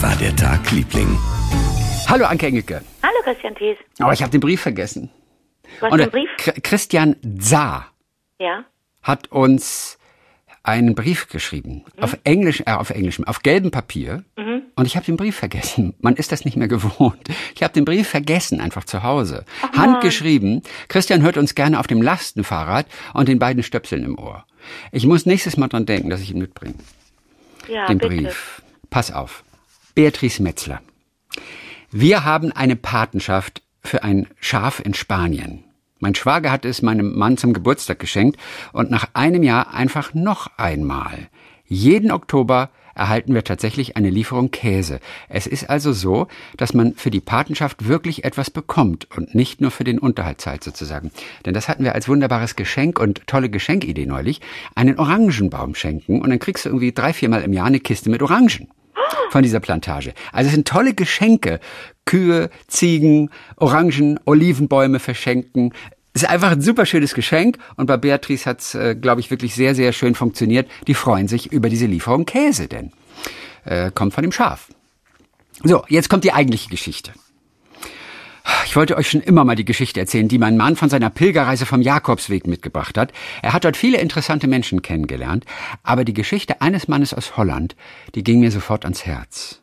Wie war der Tag, Liebling? Hallo Anke Engelke. Hallo Christian Thies. Aber ich habe den Brief vergessen. Du hast Und, den äh, Brief? Ch- Christian Za Ja. hat uns einen Brief geschrieben. Auf Englisch, äh, auf Englisch, auf gelbem Papier. Und ich habe den Brief vergessen. Man ist das nicht mehr gewohnt. Ich habe den Brief vergessen, einfach zu Hause. Handgeschrieben. Christian hört uns gerne auf dem Lastenfahrrad und den beiden Stöpseln im Ohr. Ich muss nächstes Mal dran denken, dass ich ihn mitbringe. Ja, den bitte. Brief. Pass auf. Beatrice Metzler. Wir haben eine Patenschaft für ein Schaf in Spanien. Mein Schwager hat es meinem Mann zum Geburtstag geschenkt und nach einem Jahr einfach noch einmal. Jeden Oktober erhalten wir tatsächlich eine Lieferung Käse. Es ist also so, dass man für die Patenschaft wirklich etwas bekommt und nicht nur für den Unterhalt zahlt sozusagen. Denn das hatten wir als wunderbares Geschenk und tolle Geschenkidee neulich. Einen Orangenbaum schenken und dann kriegst du irgendwie drei, viermal im Jahr eine Kiste mit Orangen von dieser Plantage. Also es sind tolle Geschenke. Kühe, Ziegen, Orangen, Olivenbäume verschenken. Es ist einfach ein super schönes Geschenk und bei Beatrice hat es, äh, glaube ich, wirklich sehr, sehr schön funktioniert. Die freuen sich über diese Lieferung Käse, denn äh, kommt von dem Schaf. So, jetzt kommt die eigentliche Geschichte. Ich wollte euch schon immer mal die Geschichte erzählen, die mein Mann von seiner Pilgerreise vom Jakobsweg mitgebracht hat. Er hat dort viele interessante Menschen kennengelernt, aber die Geschichte eines Mannes aus Holland, die ging mir sofort ans Herz.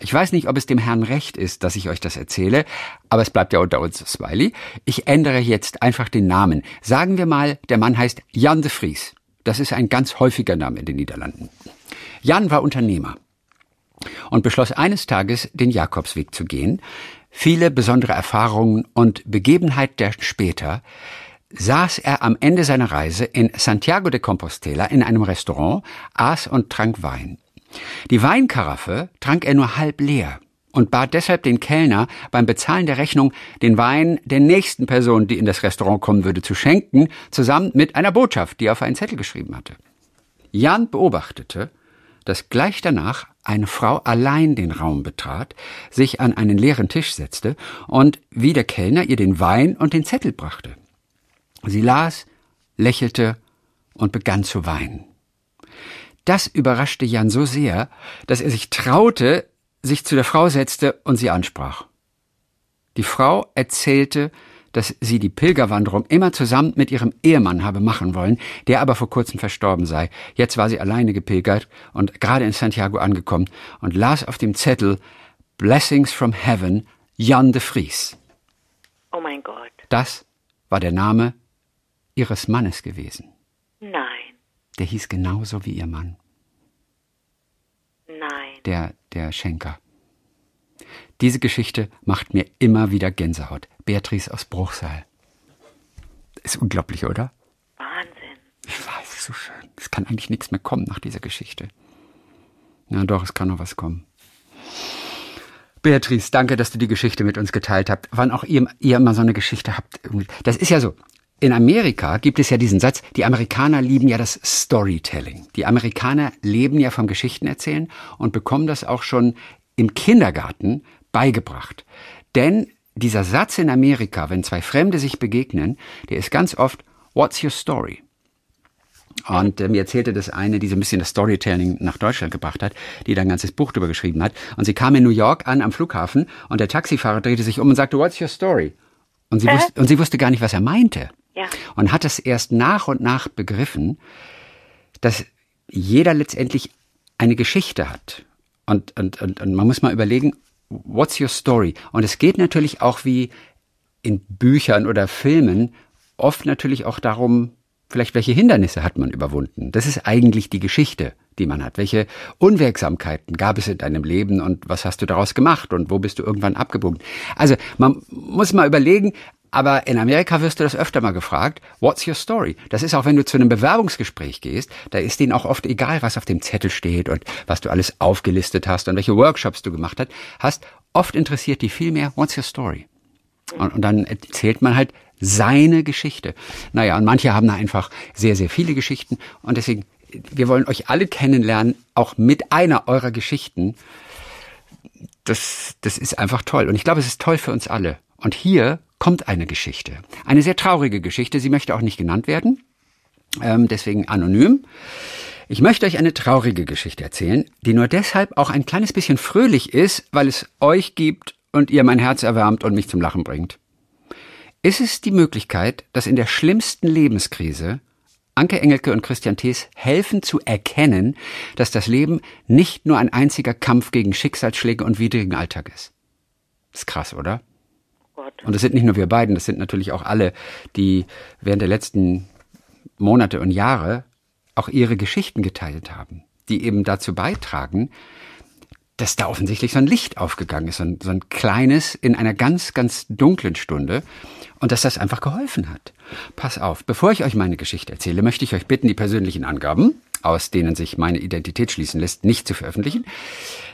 Ich weiß nicht, ob es dem Herrn recht ist, dass ich euch das erzähle, aber es bleibt ja unter uns, Smiley. Ich ändere jetzt einfach den Namen. Sagen wir mal, der Mann heißt Jan de Vries. Das ist ein ganz häufiger Name in den Niederlanden. Jan war Unternehmer und beschloss eines Tages, den Jakobsweg zu gehen. Viele besondere Erfahrungen und Begebenheiten später saß er am Ende seiner Reise in Santiago de Compostela in einem Restaurant, aß und trank Wein. Die Weinkaraffe trank er nur halb leer und bat deshalb den Kellner beim Bezahlen der Rechnung den Wein der nächsten Person, die in das Restaurant kommen würde, zu schenken, zusammen mit einer Botschaft, die er auf einen Zettel geschrieben hatte. Jan beobachtete, dass gleich danach eine Frau allein den Raum betrat, sich an einen leeren Tisch setzte und wie der Kellner ihr den Wein und den Zettel brachte. Sie las, lächelte und begann zu weinen. Das überraschte Jan so sehr, dass er sich traute, sich zu der Frau setzte und sie ansprach. Die Frau erzählte, dass sie die Pilgerwanderung immer zusammen mit ihrem Ehemann habe machen wollen, der aber vor kurzem verstorben sei. Jetzt war sie alleine gepilgert und gerade in Santiago angekommen und las auf dem Zettel Blessings from Heaven, Jan de Vries. Oh mein Gott. Das war der Name ihres Mannes gewesen. Nein. Der hieß genauso wie ihr Mann, Nein. der, der Schenker. Diese Geschichte macht mir immer wieder Gänsehaut. Beatrice aus Bruchsal. Ist unglaublich, oder? Wahnsinn. Ich weiß, so schön. Es kann eigentlich nichts mehr kommen nach dieser Geschichte. Na doch, es kann noch was kommen. Beatrice, danke, dass du die Geschichte mit uns geteilt habt. Wann auch ihr, ihr immer so eine Geschichte habt. Das ist ja so. In Amerika gibt es ja diesen Satz, die Amerikaner lieben ja das Storytelling. Die Amerikaner leben ja vom Geschichtenerzählen und bekommen das auch schon im Kindergarten beigebracht. Denn dieser Satz in Amerika, wenn zwei Fremde sich begegnen, der ist ganz oft, What's your story? Und äh, mir erzählte das eine, die so ein bisschen das Storytelling nach Deutschland gebracht hat, die da ein ganzes Buch drüber geschrieben hat. Und sie kam in New York an am Flughafen und der Taxifahrer drehte sich um und sagte, What's your story? Und sie, wusste, und sie wusste gar nicht, was er meinte. Ja. Und hat es erst nach und nach begriffen, dass jeder letztendlich eine Geschichte hat. Und, und, und, und man muss mal überlegen, what's your story? Und es geht natürlich auch wie in Büchern oder Filmen oft natürlich auch darum, vielleicht welche Hindernisse hat man überwunden. Das ist eigentlich die Geschichte, die man hat. Welche Unwirksamkeiten gab es in deinem Leben und was hast du daraus gemacht und wo bist du irgendwann abgebogen? Also man muss mal überlegen, aber in Amerika wirst du das öfter mal gefragt, what's your story? Das ist auch, wenn du zu einem Bewerbungsgespräch gehst, da ist denen auch oft egal, was auf dem Zettel steht und was du alles aufgelistet hast und welche Workshops du gemacht hast. Oft interessiert die viel mehr, what's your story? Und, und dann erzählt man halt seine Geschichte. Naja, und manche haben da einfach sehr, sehr viele Geschichten. Und deswegen, wir wollen euch alle kennenlernen, auch mit einer eurer Geschichten. Das, das ist einfach toll. Und ich glaube, es ist toll für uns alle. Und hier kommt eine Geschichte. Eine sehr traurige Geschichte. Sie möchte auch nicht genannt werden. Ähm, deswegen anonym. Ich möchte euch eine traurige Geschichte erzählen, die nur deshalb auch ein kleines bisschen fröhlich ist, weil es euch gibt und ihr mein Herz erwärmt und mich zum Lachen bringt. Ist es die Möglichkeit, dass in der schlimmsten Lebenskrise Anke Engelke und Christian Thees helfen zu erkennen, dass das Leben nicht nur ein einziger Kampf gegen Schicksalsschläge und widrigen Alltag ist. Ist krass, oder? Gott. Und das sind nicht nur wir beiden, das sind natürlich auch alle, die während der letzten Monate und Jahre auch ihre Geschichten geteilt haben, die eben dazu beitragen, dass da offensichtlich so ein Licht aufgegangen ist, so ein, so ein kleines in einer ganz, ganz dunklen Stunde und dass das einfach geholfen hat. Pass auf, bevor ich euch meine Geschichte erzähle, möchte ich euch bitten, die persönlichen Angaben, aus denen sich meine Identität schließen lässt, nicht zu veröffentlichen.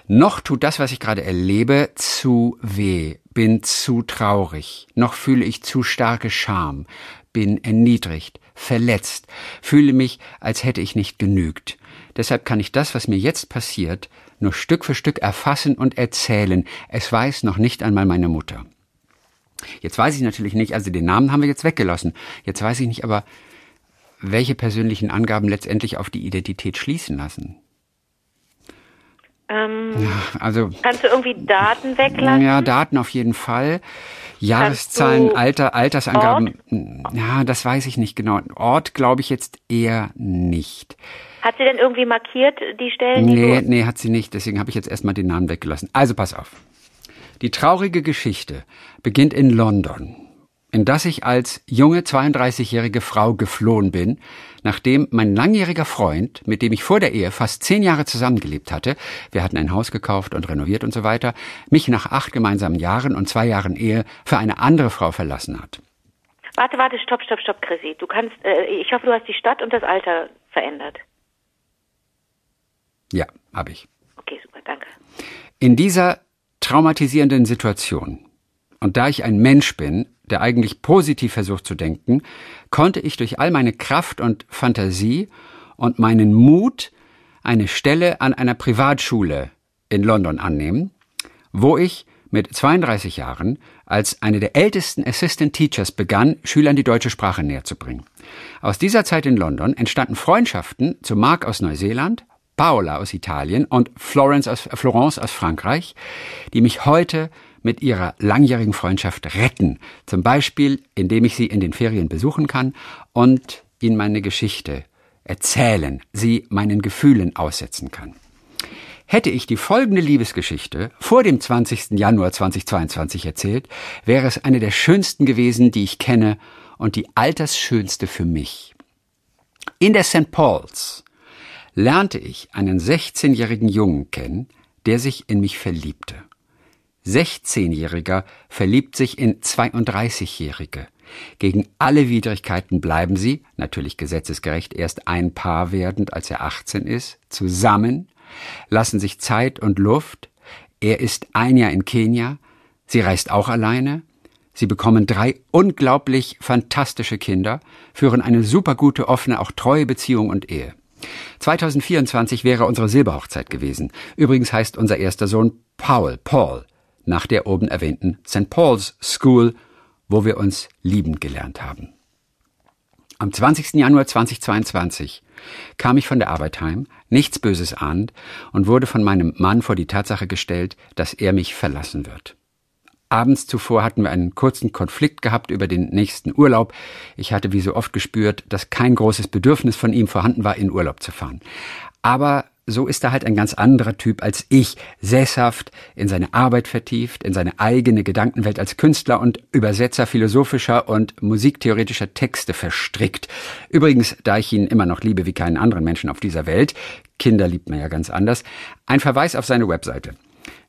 Noch tut das, was ich gerade erlebe, zu weh, bin zu traurig, noch fühle ich zu starke Scham, bin erniedrigt, verletzt, fühle mich, als hätte ich nicht genügt. Deshalb kann ich das, was mir jetzt passiert, nur Stück für Stück erfassen und erzählen. Es weiß noch nicht einmal meine Mutter. Jetzt weiß ich natürlich nicht, also den Namen haben wir jetzt weggelassen. Jetzt weiß ich nicht aber, welche persönlichen Angaben letztendlich auf die Identität schließen lassen. Ähm, Ja, also kannst du irgendwie Daten weglassen? ja, Daten auf jeden Fall. Jahreszahlen, Alter, Altersangaben. Ja, das weiß ich nicht genau. Ort glaube ich jetzt eher nicht. Hat sie denn irgendwie markiert, die Stellen? die Nee, du- nee, hat sie nicht. Deswegen habe ich jetzt erstmal den Namen weggelassen. Also pass auf. Die traurige Geschichte beginnt in London, in das ich als junge 32-jährige Frau geflohen bin, nachdem mein langjähriger Freund, mit dem ich vor der Ehe fast zehn Jahre zusammengelebt hatte, wir hatten ein Haus gekauft und renoviert und so weiter, mich nach acht gemeinsamen Jahren und zwei Jahren Ehe für eine andere Frau verlassen hat. Warte, warte, stopp, stopp, stopp, Chrissy. Du kannst, äh, ich hoffe, du hast die Stadt und das Alter verändert. Ja, habe ich. Okay, super, danke. In dieser traumatisierenden Situation und da ich ein Mensch bin, der eigentlich positiv versucht zu denken, konnte ich durch all meine Kraft und Fantasie und meinen Mut eine Stelle an einer Privatschule in London annehmen, wo ich mit 32 Jahren als eine der ältesten Assistant Teachers begann, Schülern die deutsche Sprache näher zu bringen. Aus dieser Zeit in London entstanden Freundschaften zu Marc aus Neuseeland, Paola aus Italien und Florence aus, äh, Florence aus Frankreich, die mich heute mit ihrer langjährigen Freundschaft retten. Zum Beispiel, indem ich sie in den Ferien besuchen kann und ihnen meine Geschichte erzählen, sie meinen Gefühlen aussetzen kann. Hätte ich die folgende Liebesgeschichte vor dem 20. Januar 2022 erzählt, wäre es eine der schönsten gewesen, die ich kenne und die altersschönste für mich. In der St. Paul's lernte ich einen 16-jährigen Jungen kennen, der sich in mich verliebte. 16-Jähriger verliebt sich in 32-Jährige. Gegen alle Widrigkeiten bleiben sie, natürlich gesetzesgerecht erst ein Paar werdend, als er 18 ist, zusammen, lassen sich Zeit und Luft. Er ist ein Jahr in Kenia, sie reist auch alleine, Sie bekommen drei unglaublich fantastische Kinder, führen eine supergute, offene, auch treue Beziehung und Ehe. 2024 wäre unsere Silberhochzeit gewesen. Übrigens heißt unser erster Sohn Paul, Paul, nach der oben erwähnten St. Paul's School, wo wir uns lieben gelernt haben. Am 20. Januar 2022 kam ich von der Arbeit heim, nichts Böses ahnend, und wurde von meinem Mann vor die Tatsache gestellt, dass er mich verlassen wird. Abends zuvor hatten wir einen kurzen Konflikt gehabt über den nächsten Urlaub. Ich hatte wie so oft gespürt, dass kein großes Bedürfnis von ihm vorhanden war, in Urlaub zu fahren. Aber so ist er halt ein ganz anderer Typ als ich, sesshaft, in seine Arbeit vertieft, in seine eigene Gedankenwelt als Künstler und Übersetzer philosophischer und musiktheoretischer Texte verstrickt. Übrigens, da ich ihn immer noch liebe wie keinen anderen Menschen auf dieser Welt, Kinder liebt man ja ganz anders, ein Verweis auf seine Webseite.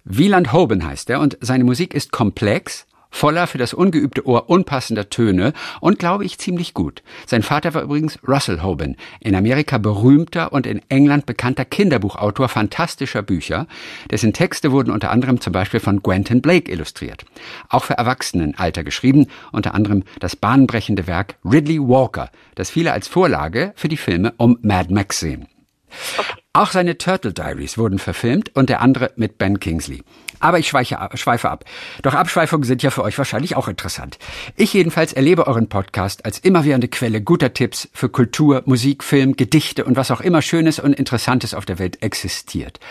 Wieland Hoban heißt er und seine Musik ist komplex, voller für das ungeübte Ohr unpassender Töne und glaube ich ziemlich gut. Sein Vater war übrigens Russell Hoban, in Amerika berühmter und in England bekannter Kinderbuchautor fantastischer Bücher, dessen Texte wurden unter anderem zum Beispiel von Quentin Blake illustriert. Auch für Erwachsenenalter geschrieben, unter anderem das bahnbrechende Werk Ridley Walker, das viele als Vorlage für die Filme um Mad Max sehen. Auch seine Turtle Diaries wurden verfilmt und der andere mit Ben Kingsley. Aber ich schweiche, schweife ab. Doch Abschweifungen sind ja für euch wahrscheinlich auch interessant. Ich jedenfalls erlebe euren Podcast als immerwährende Quelle guter Tipps für Kultur, Musik, Film, Gedichte und was auch immer Schönes und Interessantes auf der Welt existiert.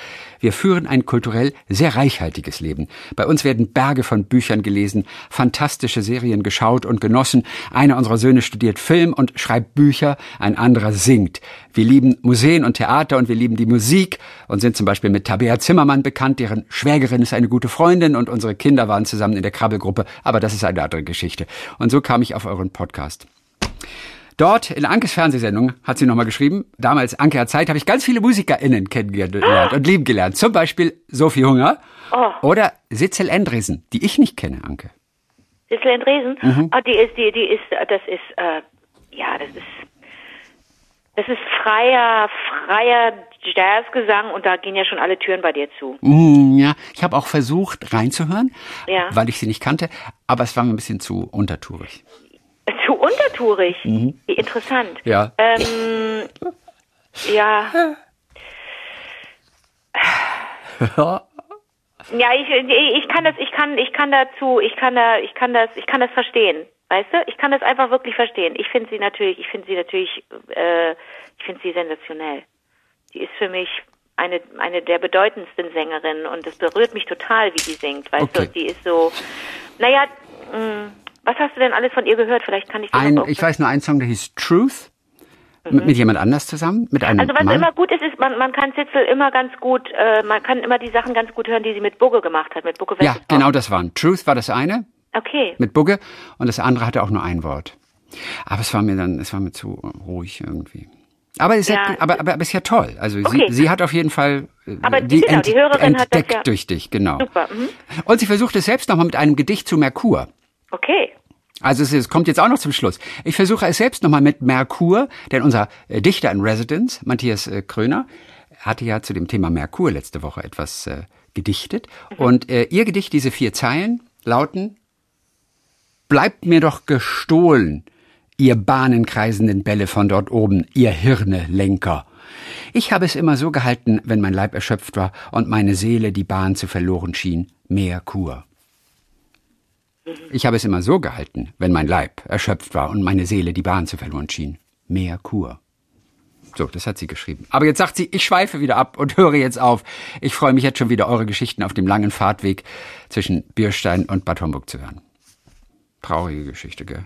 Wir führen ein kulturell sehr reichhaltiges Leben. Bei uns werden Berge von Büchern gelesen, fantastische Serien geschaut und genossen. Einer unserer Söhne studiert Film und schreibt Bücher, ein anderer singt. Wir lieben Museen und Theater und wir lieben die Musik und sind zum Beispiel mit Tabea Zimmermann bekannt, deren Schwägerin ist eine gute Freundin und unsere Kinder waren zusammen in der Krabbelgruppe, aber das ist eine andere Geschichte. Und so kam ich auf euren Podcast. Dort in Ankes Fernsehsendung hat sie nochmal geschrieben, damals Anke hat Zeit, habe ich ganz viele MusikerInnen kennengelernt und lieben gelernt. Zum Beispiel Sophie Hunger Oh. oder Sitzel Endresen, die ich nicht kenne, Anke. Sissel Endresen? Mhm. Ah, die ist, die, die ist, das ist, äh, ja, das ist, das ist freier, freier Jazzgesang und da gehen ja schon alle Türen bei dir zu. Mm, ja, ich habe auch versucht reinzuhören, Ja. weil ich sie nicht kannte, aber es war mir ein bisschen zu untertourig. Zu untertourig. Wie interessant. Mhm. Ja. Ähm, ja. Ja, ich, ich kann das, ich kann, ich kann dazu, ich kann da, ich kann das, ich kann das verstehen. Weißt du? Ich kann das einfach wirklich verstehen. Ich finde sie natürlich, ich finde sie natürlich, äh, ich finde sie sensationell. Die ist für mich eine, eine der bedeutendsten Sängerinnen und es berührt mich total, wie die singt. Weißt Okay. du? Die ist so, naja, mh, was hast du denn alles von ihr gehört? Vielleicht kann ich Ein, auch ich weiß nur einen Song, der hieß Truth, mit, mit jemand anders zusammen, mit einem Mhm. Also was Mann. immer gut ist, ist man, man kann Zitzel immer ganz gut, äh, man kann immer die Sachen ganz gut hören, die sie mit Bugge gemacht hat, mit Bugge ja, genau das waren. Truth war das eine, Okay. mit Bugge, und das andere hatte auch nur ein Wort. Aber es war mir dann, es war mir zu ruhig irgendwie. Aber es ist ja, aber, aber, aber ist ja toll. Also Okay. sie, sie hat auf jeden Fall äh, Aber die, genau, die Hörerin hat das entdeckt ja- durch dich, genau. Super. Mhm. Und sie versucht es selbst nochmal mit einem Gedicht zu Merkur. Okay. Also es, kommt jetzt auch noch zum Schluss. Ich versuche es selbst nochmal mit Merkur, denn unser äh, Dichter in Residence, Matthias äh, Kröner, hatte ja zu dem Thema Merkur letzte Woche etwas äh, gedichtet. Und äh, ihr Gedicht, diese vier Zeilen, lauten Bleibt mir doch gestohlen, ihr bahnenkreisenden Bälle von dort oben, ihr Hirnelenker. Ich habe es immer so gehalten, wenn mein Leib erschöpft war und meine Seele die Bahn zu verloren schien, Merkur. Ich habe es immer so gehalten, wenn mein Leib erschöpft war und meine Seele die Bahn zu verloren schien. Merkur. So, das hat sie geschrieben. Aber jetzt sagt sie, ich schweife wieder ab und höre jetzt auf. Ich freue mich jetzt schon wieder, eure Geschichten auf dem langen Fahrtweg zwischen Bierstein und Bad Homburg zu hören. Traurige Geschichte, gell?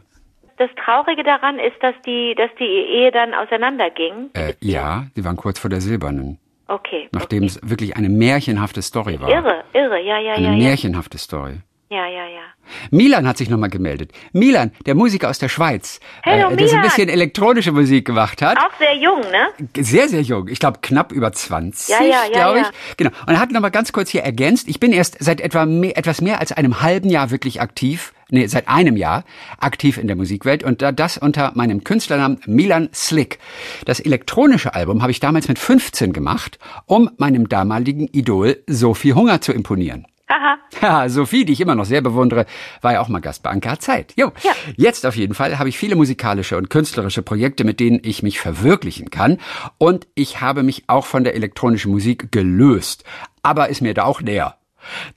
Das Traurige daran ist, dass die, dass die Ehe dann auseinanderging. Äh, ja, sie waren kurz vor der Silbernen. Okay. Nachdem okay. es wirklich eine märchenhafte Story war. Irre, irre, ja, ja, Eine ja, ja. märchenhafte Story. Ja, ja, ja. Milan hat sich nochmal gemeldet. Milan, der Musiker aus der Schweiz, äh, Hallo, der so ein bisschen elektronische Musik gemacht hat. Auch sehr jung, ne? Sehr, sehr jung. Ich glaube, knapp über 20, Ja, ja, ja, glaube ich. ja. Genau. Und er hat nochmal ganz kurz hier ergänzt, ich bin erst seit etwa mehr, etwas mehr als einem halben Jahr wirklich aktiv, nee, seit einem Jahr aktiv in der Musikwelt und da das unter meinem Künstlernamen Milan Slick. Das elektronische Album habe ich damals mit 15 gemacht, um meinem damaligen Idol Sophie Hunger zu imponieren. Haha. Ja, Sophie, die ich immer noch sehr bewundere, war ja auch mal Gast bei Anker Zeit. Jo. Ja. Jetzt auf jeden Fall habe ich viele musikalische und künstlerische Projekte, mit denen ich mich verwirklichen kann. Und ich habe mich auch von der elektronischen Musik gelöst. Aber ist mir da auch näher.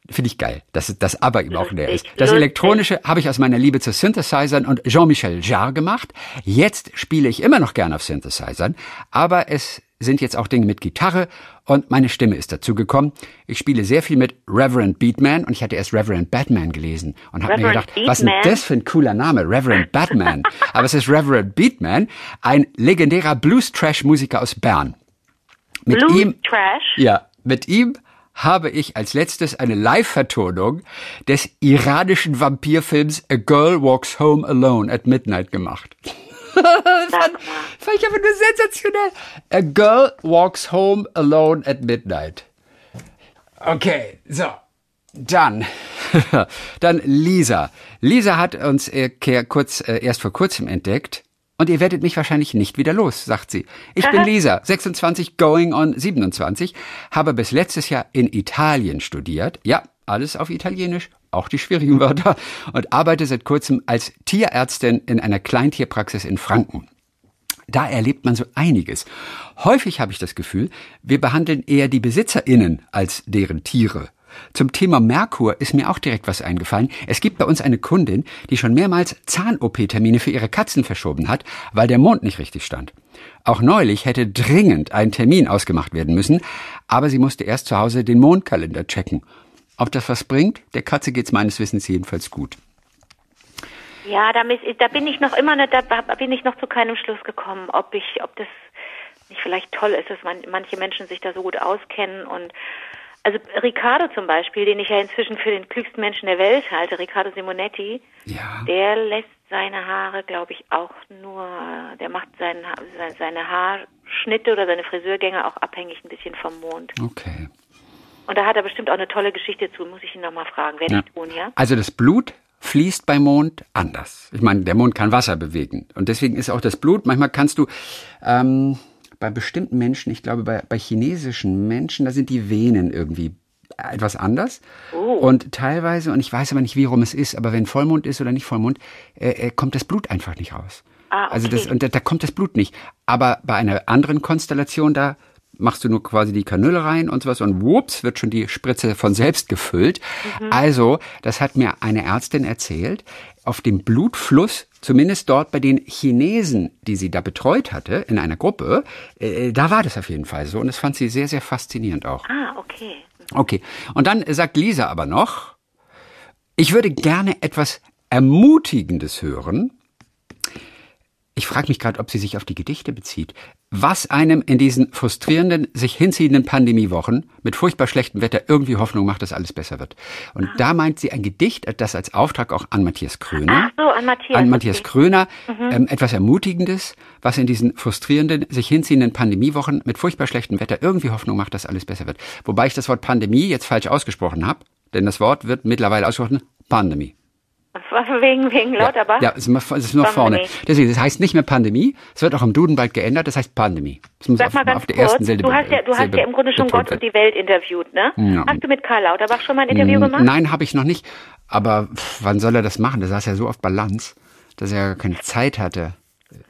Finde ich geil, dass das aber ihm auch näher ist. Das. Elektronische habe ich aus meiner Liebe zu Synthesizern und Jean-Michel Jarre gemacht. Jetzt spiele ich immer noch gern auf Synthesizern, aber es sind jetzt auch Dinge mit Gitarre und meine Stimme ist dazu gekommen. Ich spiele sehr viel mit Reverend Beatman und ich hatte erst Reverend Batman gelesen und habe mir gedacht, was ist denn Beatman? das für ein cooler Name, Reverend Batman. aber es ist Reverend Beatman, ein legendärer Blues-Trash-Musiker aus Bern. Mit Blue ihm Trash. ja, mit ihm habe ich als letztes eine Live-Vertonung des iranischen Vampirfilms A Girl Walks Home Alone at Midnight gemacht. Mal. Fand ich einfach nur sensationell. A Girl Walks Home Alone at Midnight. Okay, so. Dann, dann Lisa. Lisa hat uns äh, kurz, äh, erst vor kurzem entdeckt. Und ihr werdet mich wahrscheinlich nicht wieder los, sagt sie. Ich bin Lisa, 26, going on 27, habe bis letztes Jahr in Italien studiert. Ja, alles auf Italienisch, auch die schwierigen Wörter. Und arbeite seit kurzem als Tierärztin in einer Kleintierpraxis in Franken. Da erlebt man so einiges. Häufig habe ich das Gefühl, wir behandeln eher die BesitzerInnen als deren Tiere. Zum Thema Merkur ist mir auch direkt was eingefallen. Es gibt bei uns eine Kundin, die schon mehrmals Zahn-OP-Termine für ihre Katzen verschoben hat, weil der Mond nicht richtig stand. Auch neulich hätte dringend ein Termin ausgemacht werden müssen, aber sie musste erst zu Hause den Mondkalender checken. Ob das was bringt? Der Katze geht's meines Wissens jedenfalls gut. Ja, da, da bin ich noch immer nicht, da bin ich noch zu keinem Schluss gekommen, ob ich, ob das nicht vielleicht toll ist, dass man, manche Menschen sich da so gut auskennen und also Riccardo zum Beispiel, den ich ja inzwischen für den klügsten Menschen der Welt halte, Riccardo Simonetti, ja. der lässt seine Haare, glaube ich, auch nur, der macht seinen, seine Haarschnitte oder seine Friseurgänge auch abhängig ein bisschen vom Mond. Okay. Und da hat er bestimmt auch eine tolle Geschichte zu, muss ich ihn nochmal fragen. Werde ja. ich tun, ja? Also das Blut fließt beim Mond anders. Ich meine, der Mond kann Wasser bewegen. Und deswegen ist auch das Blut, manchmal kannst du ähm, bei bestimmten Menschen, ich glaube bei, bei chinesischen Menschen, da sind die Venen irgendwie etwas anders. Oh. Und teilweise, und ich weiß aber nicht, wie rum es ist, aber wenn Vollmond ist oder nicht Vollmond, äh, äh, kommt das Blut einfach nicht raus. Ah, okay. Also das, und da, da kommt das Blut nicht. Aber bei einer anderen Konstellation, da machst du nur quasi die Kanüle rein und sowas und whoops, wird schon die Spritze von selbst gefüllt. Mhm. Also, das hat mir eine Ärztin erzählt, auf dem Blutfluss, zumindest dort bei den Chinesen, die sie da betreut hatte, in einer Gruppe, äh, da war das auf jeden Fall so und das fand sie sehr, sehr faszinierend auch. Ah, okay. Okay. Und dann sagt Lisa aber noch, ich würde gerne etwas Ermutigendes hören. Ich frage mich gerade, ob sie sich auf die Gedichte bezieht. Was einem in diesen frustrierenden, sich hinziehenden Pandemiewochen mit furchtbar schlechtem Wetter irgendwie Hoffnung macht, dass alles besser wird. Und da meint sie ein Gedicht, das als Auftrag auch an Matthias Kröner. Ach so, an Matthias. An Matthias okay. Kröner. Ähm, etwas Ermutigendes, was in diesen frustrierenden, sich hinziehenden Pandemiewochen mit furchtbar schlechtem Wetter irgendwie Hoffnung macht, dass alles besser wird. Wobei ich das Wort Pandemie jetzt falsch ausgesprochen habe, denn das Wort wird mittlerweile ausgesprochen Pandemie. Wegen, wegen Lauterbach? Ja, es ist, es ist nur vorne. Deswegen, das heißt nicht mehr Pandemie, es wird auch im Duden bald geändert, das heißt Pandemie. Das muss Sag auf, mal ganz auf der kurz, ersten Silbe du hast ja, du hast ja im Grunde schon Gott und die Welt interviewt, ne? Ja. Hast du mit Karl Lauterbach schon mal ein Interview gemacht? Nein, habe ich noch nicht. Aber pff, wann soll er das machen? Der saß ja so auf Balance, dass er keine Zeit hatte,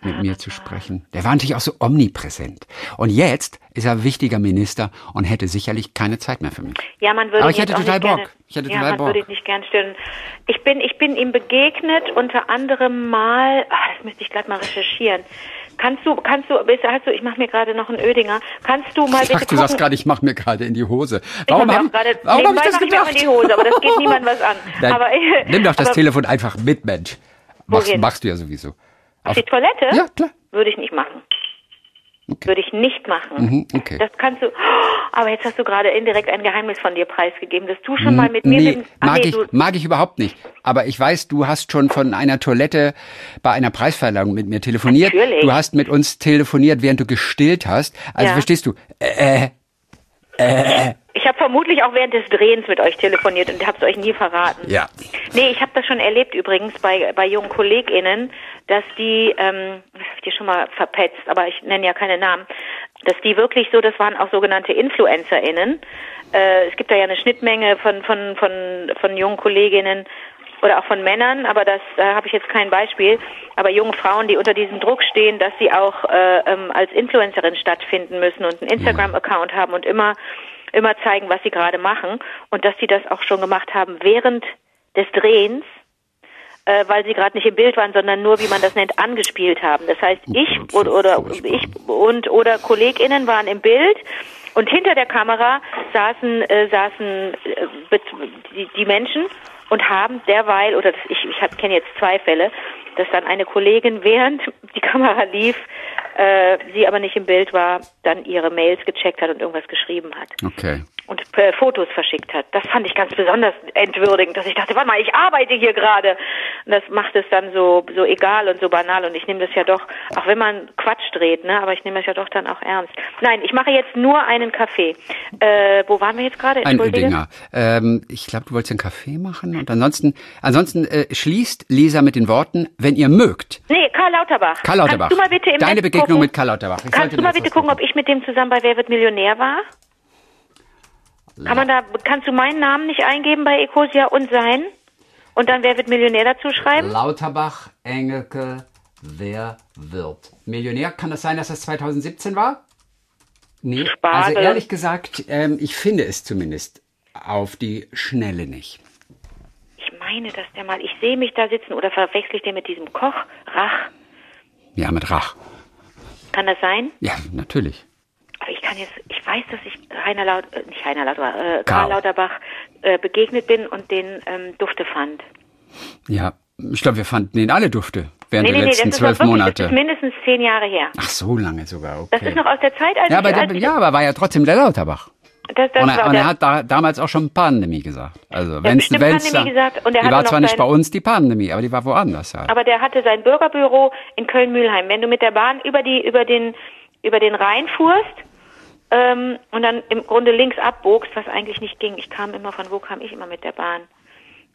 mit mir zu sprechen. Der war natürlich auch so omnipräsent. Und jetzt ist er wichtiger Minister und hätte sicherlich keine Zeit mehr für mich. Ja, man würde Aber ich hätte total nicht Bock. Gerne, Ich hätte ja, total man Bock. würde ihn nicht gern stören. Ich bin, ich bin ihm begegnet, unter anderem mal, ach, das müsste ich gleich mal recherchieren. Kannst du, kannst du, hast du, ich mache mir gerade noch einen Ödinger. Kannst du mal Ich bitte dachte, du sagst gerade, ich mache mir gerade in die Hose. Ich Warum habe gerade, warum hab ich das mach ich mir in die Hose, aber das geht niemand was an. Nein, aber, nimm doch das aber Telefon einfach mit, Mensch. Machst, machst du ja sowieso. Auf die Toilette? Ja, klar. Würde ich nicht machen. Okay. Würde ich nicht machen. Mhm, okay. Das kannst du. Aber jetzt hast du gerade indirekt ein Geheimnis von dir preisgegeben, dass du schon mal mit mir. Hm, mit, Ach mag, nee, ich, mag ich überhaupt nicht. Aber ich weiß, du hast schon von einer Toilette bei einer Preisverleihung mit mir telefoniert. Natürlich. Du hast mit uns telefoniert, während du gestillt hast. Also Ja. verstehst du? Äh, ich habe vermutlich auch während des Drehens mit euch telefoniert und habe es euch nie verraten. ja. Nee, ich habe das schon erlebt übrigens bei, bei jungen KollegInnen, dass die, ähm, das hab ich dir schon mal verpetzt, aber ich nenne ja keine Namen, dass die wirklich so, das waren auch sogenannte InfluencerInnen. Äh, es gibt da ja eine Schnittmenge von, von, von, von jungen Kolleginnen oder auch von Männern, aber das da habe ich jetzt kein Beispiel. Aber junge Frauen, die unter diesem Druck stehen, dass sie auch äh, ähm, als Influencerin stattfinden müssen und einen Instagram-Account haben und immer immer zeigen, was sie gerade machen und dass sie das auch schon gemacht haben während des Drehens, äh, weil sie gerade nicht im Bild waren, sondern nur, wie man das nennt, angespielt haben. Das heißt, ich Gott, oder, ich und oder KollegInnen waren im Bild und hinter der Kamera saßen äh, saßen äh, die, die Menschen und haben derweil oder das, ich ich kenne jetzt zwei Fälle, dass dann eine Kollegin während die Kamera lief, äh, sie aber nicht im Bild war, dann ihre Mails gecheckt hat und irgendwas geschrieben hat Okay. Und äh, Fotos verschickt hat. Das fand ich ganz besonders entwürdigend, dass ich dachte, warte mal, ich arbeite hier gerade. Und das macht es dann so so egal und so banal und ich nehme das ja doch, auch wenn man Quatsch dreht, ne, aber ich nehme das ja doch dann auch ernst. Nein, ich mache jetzt nur einen Kaffee. Äh, wo waren wir jetzt gerade? Ein. Ödinger. Ähm, ich glaube, du wolltest einen Kaffee machen und ansonsten, ansonsten äh, schließt Lisa mit den Worten, wenn ihr mögt. Nee, Karl Lauterbach. Karl Lauterbach. Kannst du mal bitte im Deine Netz Begegnung gucken? mit Karl Lauterbach. Ich Kannst du mal bitte gucken, ob ich mit dem zusammen bei Wer wird Millionär war? Kann man da, kannst du meinen Namen nicht eingeben bei Ecosia und sein? Und dann Wer wird Millionär dazu schreiben? Lauterbach, Engelke, Wer wird Millionär? Kann das sein, dass das 2017 war? Nee, Spargel. also ehrlich gesagt, ähm, ich finde es zumindest auf die Schnelle nicht. Ich meine, dass der mal, ich sehe mich da sitzen oder verwechsel ich den mit diesem Koch? Rach? Ja, mit Rach. Kann das sein? Ja, natürlich. Ich kann jetzt, ich weiß, dass ich Heiner Laut, äh, nicht Heiner Lauterbach, äh, Karl. Karl Lauterbach äh, begegnet bin und den ähm, Dufte fand. Ja, ich glaube, wir fanden ihn alle dufte während Nee, nee, der nee, das letzten ist, zwölf noch wirklich, Monate. das ist mindestens zehn Jahre her. Ach, so lange sogar, okay. Das ist noch aus der Zeit, als ja, aber, ich, der, als ja, aber war ja trotzdem der Lauterbach. das, das Und er, und er hat da, damals auch schon Pandemie gesagt. Also, wenn es bestimmt Pandemie gesagt und er die war zwar nicht bei uns die Pandemie, aber die war woanders halt. aber der hatte sein Bürgerbüro in Köln-Mühlheim. Wenn du mit der Bahn über die, über den, über den Rhein fuhrst, ähm, und dann im Grunde links abbogst, was eigentlich nicht ging. Ich kam immer, von wo kam ich immer mit der Bahn?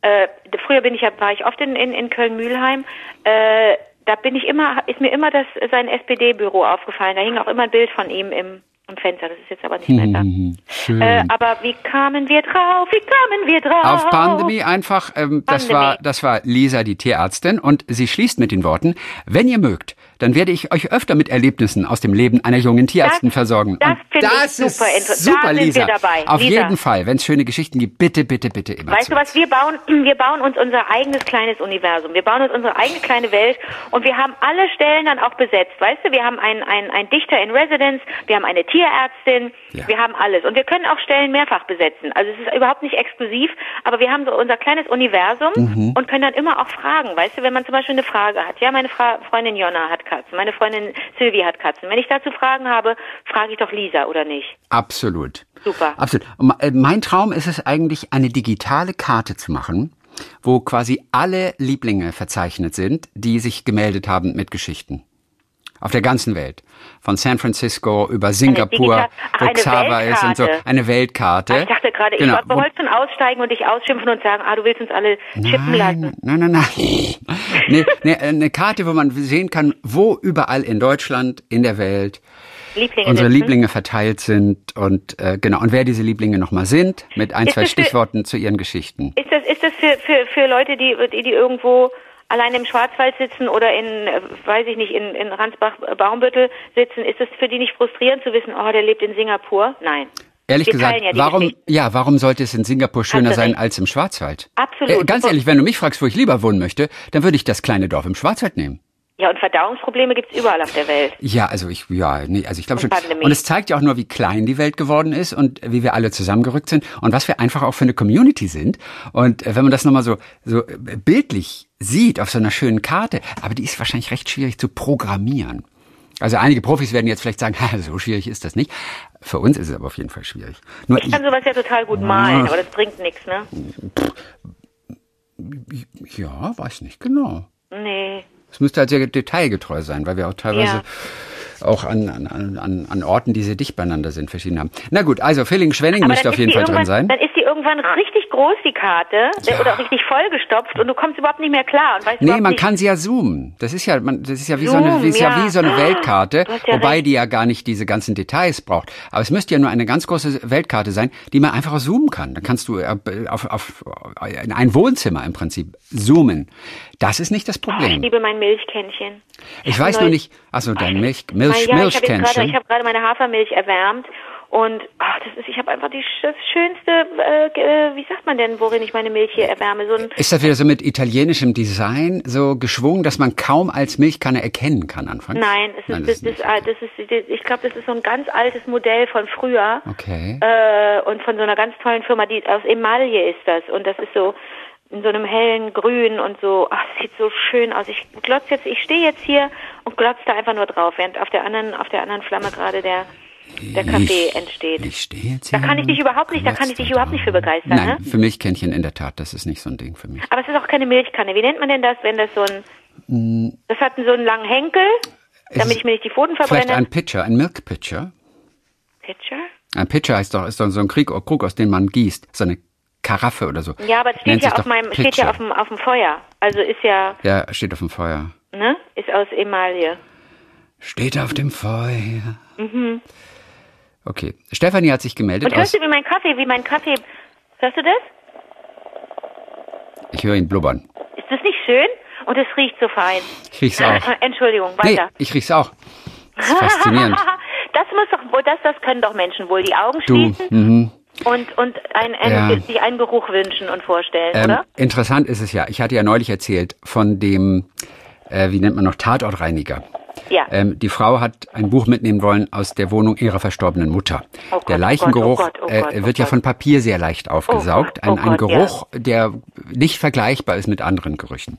Äh, früher bin ich ja, war ich oft in, in, in Köln-Mühlheim. Äh, da bin ich immer, ist mir immer das sein SPD-Büro aufgefallen. Da hing auch immer ein Bild von ihm im, im Fenster. Das ist jetzt aber nicht mehr da. Schön. Äh, aber wie kamen wir drauf? Wie kamen wir drauf? Auf Pandemie einfach, ähm, das Pandemie. war, das war Lisa, die Tierärztin, und sie schließt mit den Worten, wenn ihr mögt, dann werde ich euch öfter mit Erlebnissen aus dem Leben einer jungen Tierärztin Das- versorgen. das Und finde ich super inter- super, da sind wir Lisa. dabei. Auf Lisa. jeden Fall, wenn es schöne Geschichten gibt, bitte, bitte, bitte immer Weißt zu du was, wir bauen, wir bauen uns unser eigenes kleines Universum. Wir bauen uns unsere eigene kleine Welt und wir haben alle Stellen dann auch besetzt. Weißt du, wir haben einen, einen, einen Dichter in Residence, wir haben eine Tierärztin, Ja. wir haben alles. Und wir können auch Stellen mehrfach besetzen. Also es ist überhaupt nicht exklusiv, aber wir haben so unser kleines Universum Mhm. und können dann immer auch fragen. Weißt du, wenn man zum Beispiel eine Frage hat. Ja, meine Fra Freundin Jonna hat Katzen, meine Freundin Sylvie hat Katzen. Wenn ich dazu Fragen habe, frage ich doch Lisa, oder nicht? Absolut. Super. Absolut. Äh, Mein Traum ist es eigentlich, eine digitale Karte zu machen, wo quasi alle Lieblinge verzeichnet sind, die sich gemeldet haben mit Geschichten. Auf der ganzen Welt. Von San Francisco über Singapur, ach, wo Xaver ist und so. Eine Weltkarte. Ah, Ich dachte gerade, Genau. ich wollte schon aussteigen und dich ausschimpfen und sagen, ah, du willst uns alle chippen lassen. Nein, nein, nein, nee, nee, eine Karte, wo man sehen kann, wo überall in Deutschland, in der Welt Lieblinge unsere sitzen. Lieblinge verteilt sind und äh, genau und wer diese Lieblinge nochmal sind mit ein Ist zwei das für- Stichworten zu ihren Geschichten. Ist das, ist das für, für, für Leute, die, die, die irgendwo allein im Schwarzwald sitzen oder in, äh, weiß ich nicht, in, in Ransbach-Baumbüttel sitzen, ist es für die nicht frustrierend zu wissen, oh, der lebt in Singapur? Nein. Ehrlich Wir gesagt, ja warum ja, warum sollte es in Singapur schöner sein als im Schwarzwald? Absolut. Äh, ganz ehrlich, wenn du mich fragst, wo ich lieber wohnen möchte, dann würde ich das kleine Dorf im Schwarzwald nehmen. Ja, und Verdauungsprobleme gibt's überall auf der Welt. Ja, also ich, ja, nee, also ich glaube schon. Und Pandemie. Und es zeigt ja auch nur, wie klein die Welt geworden ist und wie wir alle zusammengerückt sind und was wir einfach auch für eine Community sind. Und äh, wenn man das nochmal so, so äh, bildlich sieht auf so einer schönen Karte, aber die ist wahrscheinlich recht schwierig zu programmieren. Also einige Profis werden jetzt vielleicht sagen, so schwierig ist das nicht. Für uns ist es aber auf jeden Fall schwierig. Nur Ich kann sowas ja total gut malen, aber das bringt nichts, ne? ja, weiß nicht genau. Nee. Es müsste halt sehr detailgetreu sein, weil wir auch teilweise Ja. auch an, an, an, an Orten, die sehr dicht beieinander sind, verschieden haben. Na gut, also Villingen-Schwenning Aber müsste auf jeden Fall drin sein. Dann ist die irgendwann richtig groß, die Karte, Ja. oder richtig vollgestopft und du kommst überhaupt nicht mehr klar und weißt Nee, man nicht, kann sie ja zoomen. Das ist ja, man, das ist ja wie so eine, Zoom, ist ja. ja. wie so eine Ah, Weltkarte, ja wobei recht. die ja gar nicht diese ganzen Details braucht. Aber es müsste ja nur eine ganz große Weltkarte sein, die man einfach zoomen kann. Da kannst du äh, auf, auf, in ein Wohnzimmer im Prinzip zoomen. Das ist nicht das Oh, ich Problem. liebe mein Milchkännchen. Ich weiß neu- nur nicht, also dein Milch, Milch, ja, ich Milchkännchen. ich habe gerade meine Hafermilch erwärmt und ach, das ist, ich habe einfach die, schönste, äh, äh, wie sagt man denn, worin ich meine Milch hier erwärme? So ein, Ist das wieder so mit italienischem Design so geschwungen, dass man kaum als Milchkanne erkennen kann anfangs? nein, es ist, Nein, das, das das, das, ist, das, ich glaube, das ist so ein ganz altes Modell von früher. Okay. Äh, und von so einer ganz tollen Firma, die aus Emaille ist das. Und das ist so in so einem hellen Grün und so, ach, sieht so schön aus. Ich glotz jetzt, ich stehe jetzt hier und glotz da einfach nur drauf, während auf der anderen, auf der anderen Flamme gerade der, der Kaffee ich, entsteht. Ich stehe jetzt Da kann ich dich überhaupt nicht, da kann ich dich überhaupt nicht für begeistern, Nein, ne? für Milchkännchen in der Tat, das ist nicht so ein Ding für mich. Aber es ist auch keine Milchkanne. Wie nennt man denn das, wenn das so ein, das hat so einen langen Henkel, damit Mm. ich mir nicht die Pfoten Vielleicht verbrenne? ein Pitcher, ein Milk Pitcher. Pitcher? Ein Pitcher heißt doch, ist doch so ein Krieg, Krug, aus dem man gießt. So eine Karaffe oder so. Ja, aber es steht ja auf meinem, steht ja auf dem, auf dem Feuer. Also ist ja, Ja, steht auf dem Feuer. ne, ist aus Emaille. Steht auf dem Feuer. Okay. Stefanie hat sich gemeldet. Und hörst du, wie mein Kaffee, wie mein Kaffee, hörst du das? Ich höre ihn blubbern. Ist das nicht schön? Und es riecht so fein. Ich riech's auch. Entschuldigung, Nee, weiter. ich riech's auch. Das ist faszinierend. das muss doch das, das können doch Menschen wohl die Augen Du, schließen mhm. und, und ein, ein, Ja. sich einen Geruch wünschen und vorstellen, Ähm, oder? interessant ist es ja, ich hatte ja neulich erzählt von dem, äh, wie nennt man noch, Tatortreiniger. Ja. Ähm, die Frau hat ein Buch mitnehmen wollen aus der Wohnung ihrer verstorbenen Mutter. Oh Gott, der oh Leichengeruch oh Gott, oh äh, Gott, oh wird ja von Papier sehr leicht aufgesaugt. Oh Gott, ein ein Gott, ja. Geruch, der nicht vergleichbar ist mit anderen Gerüchen.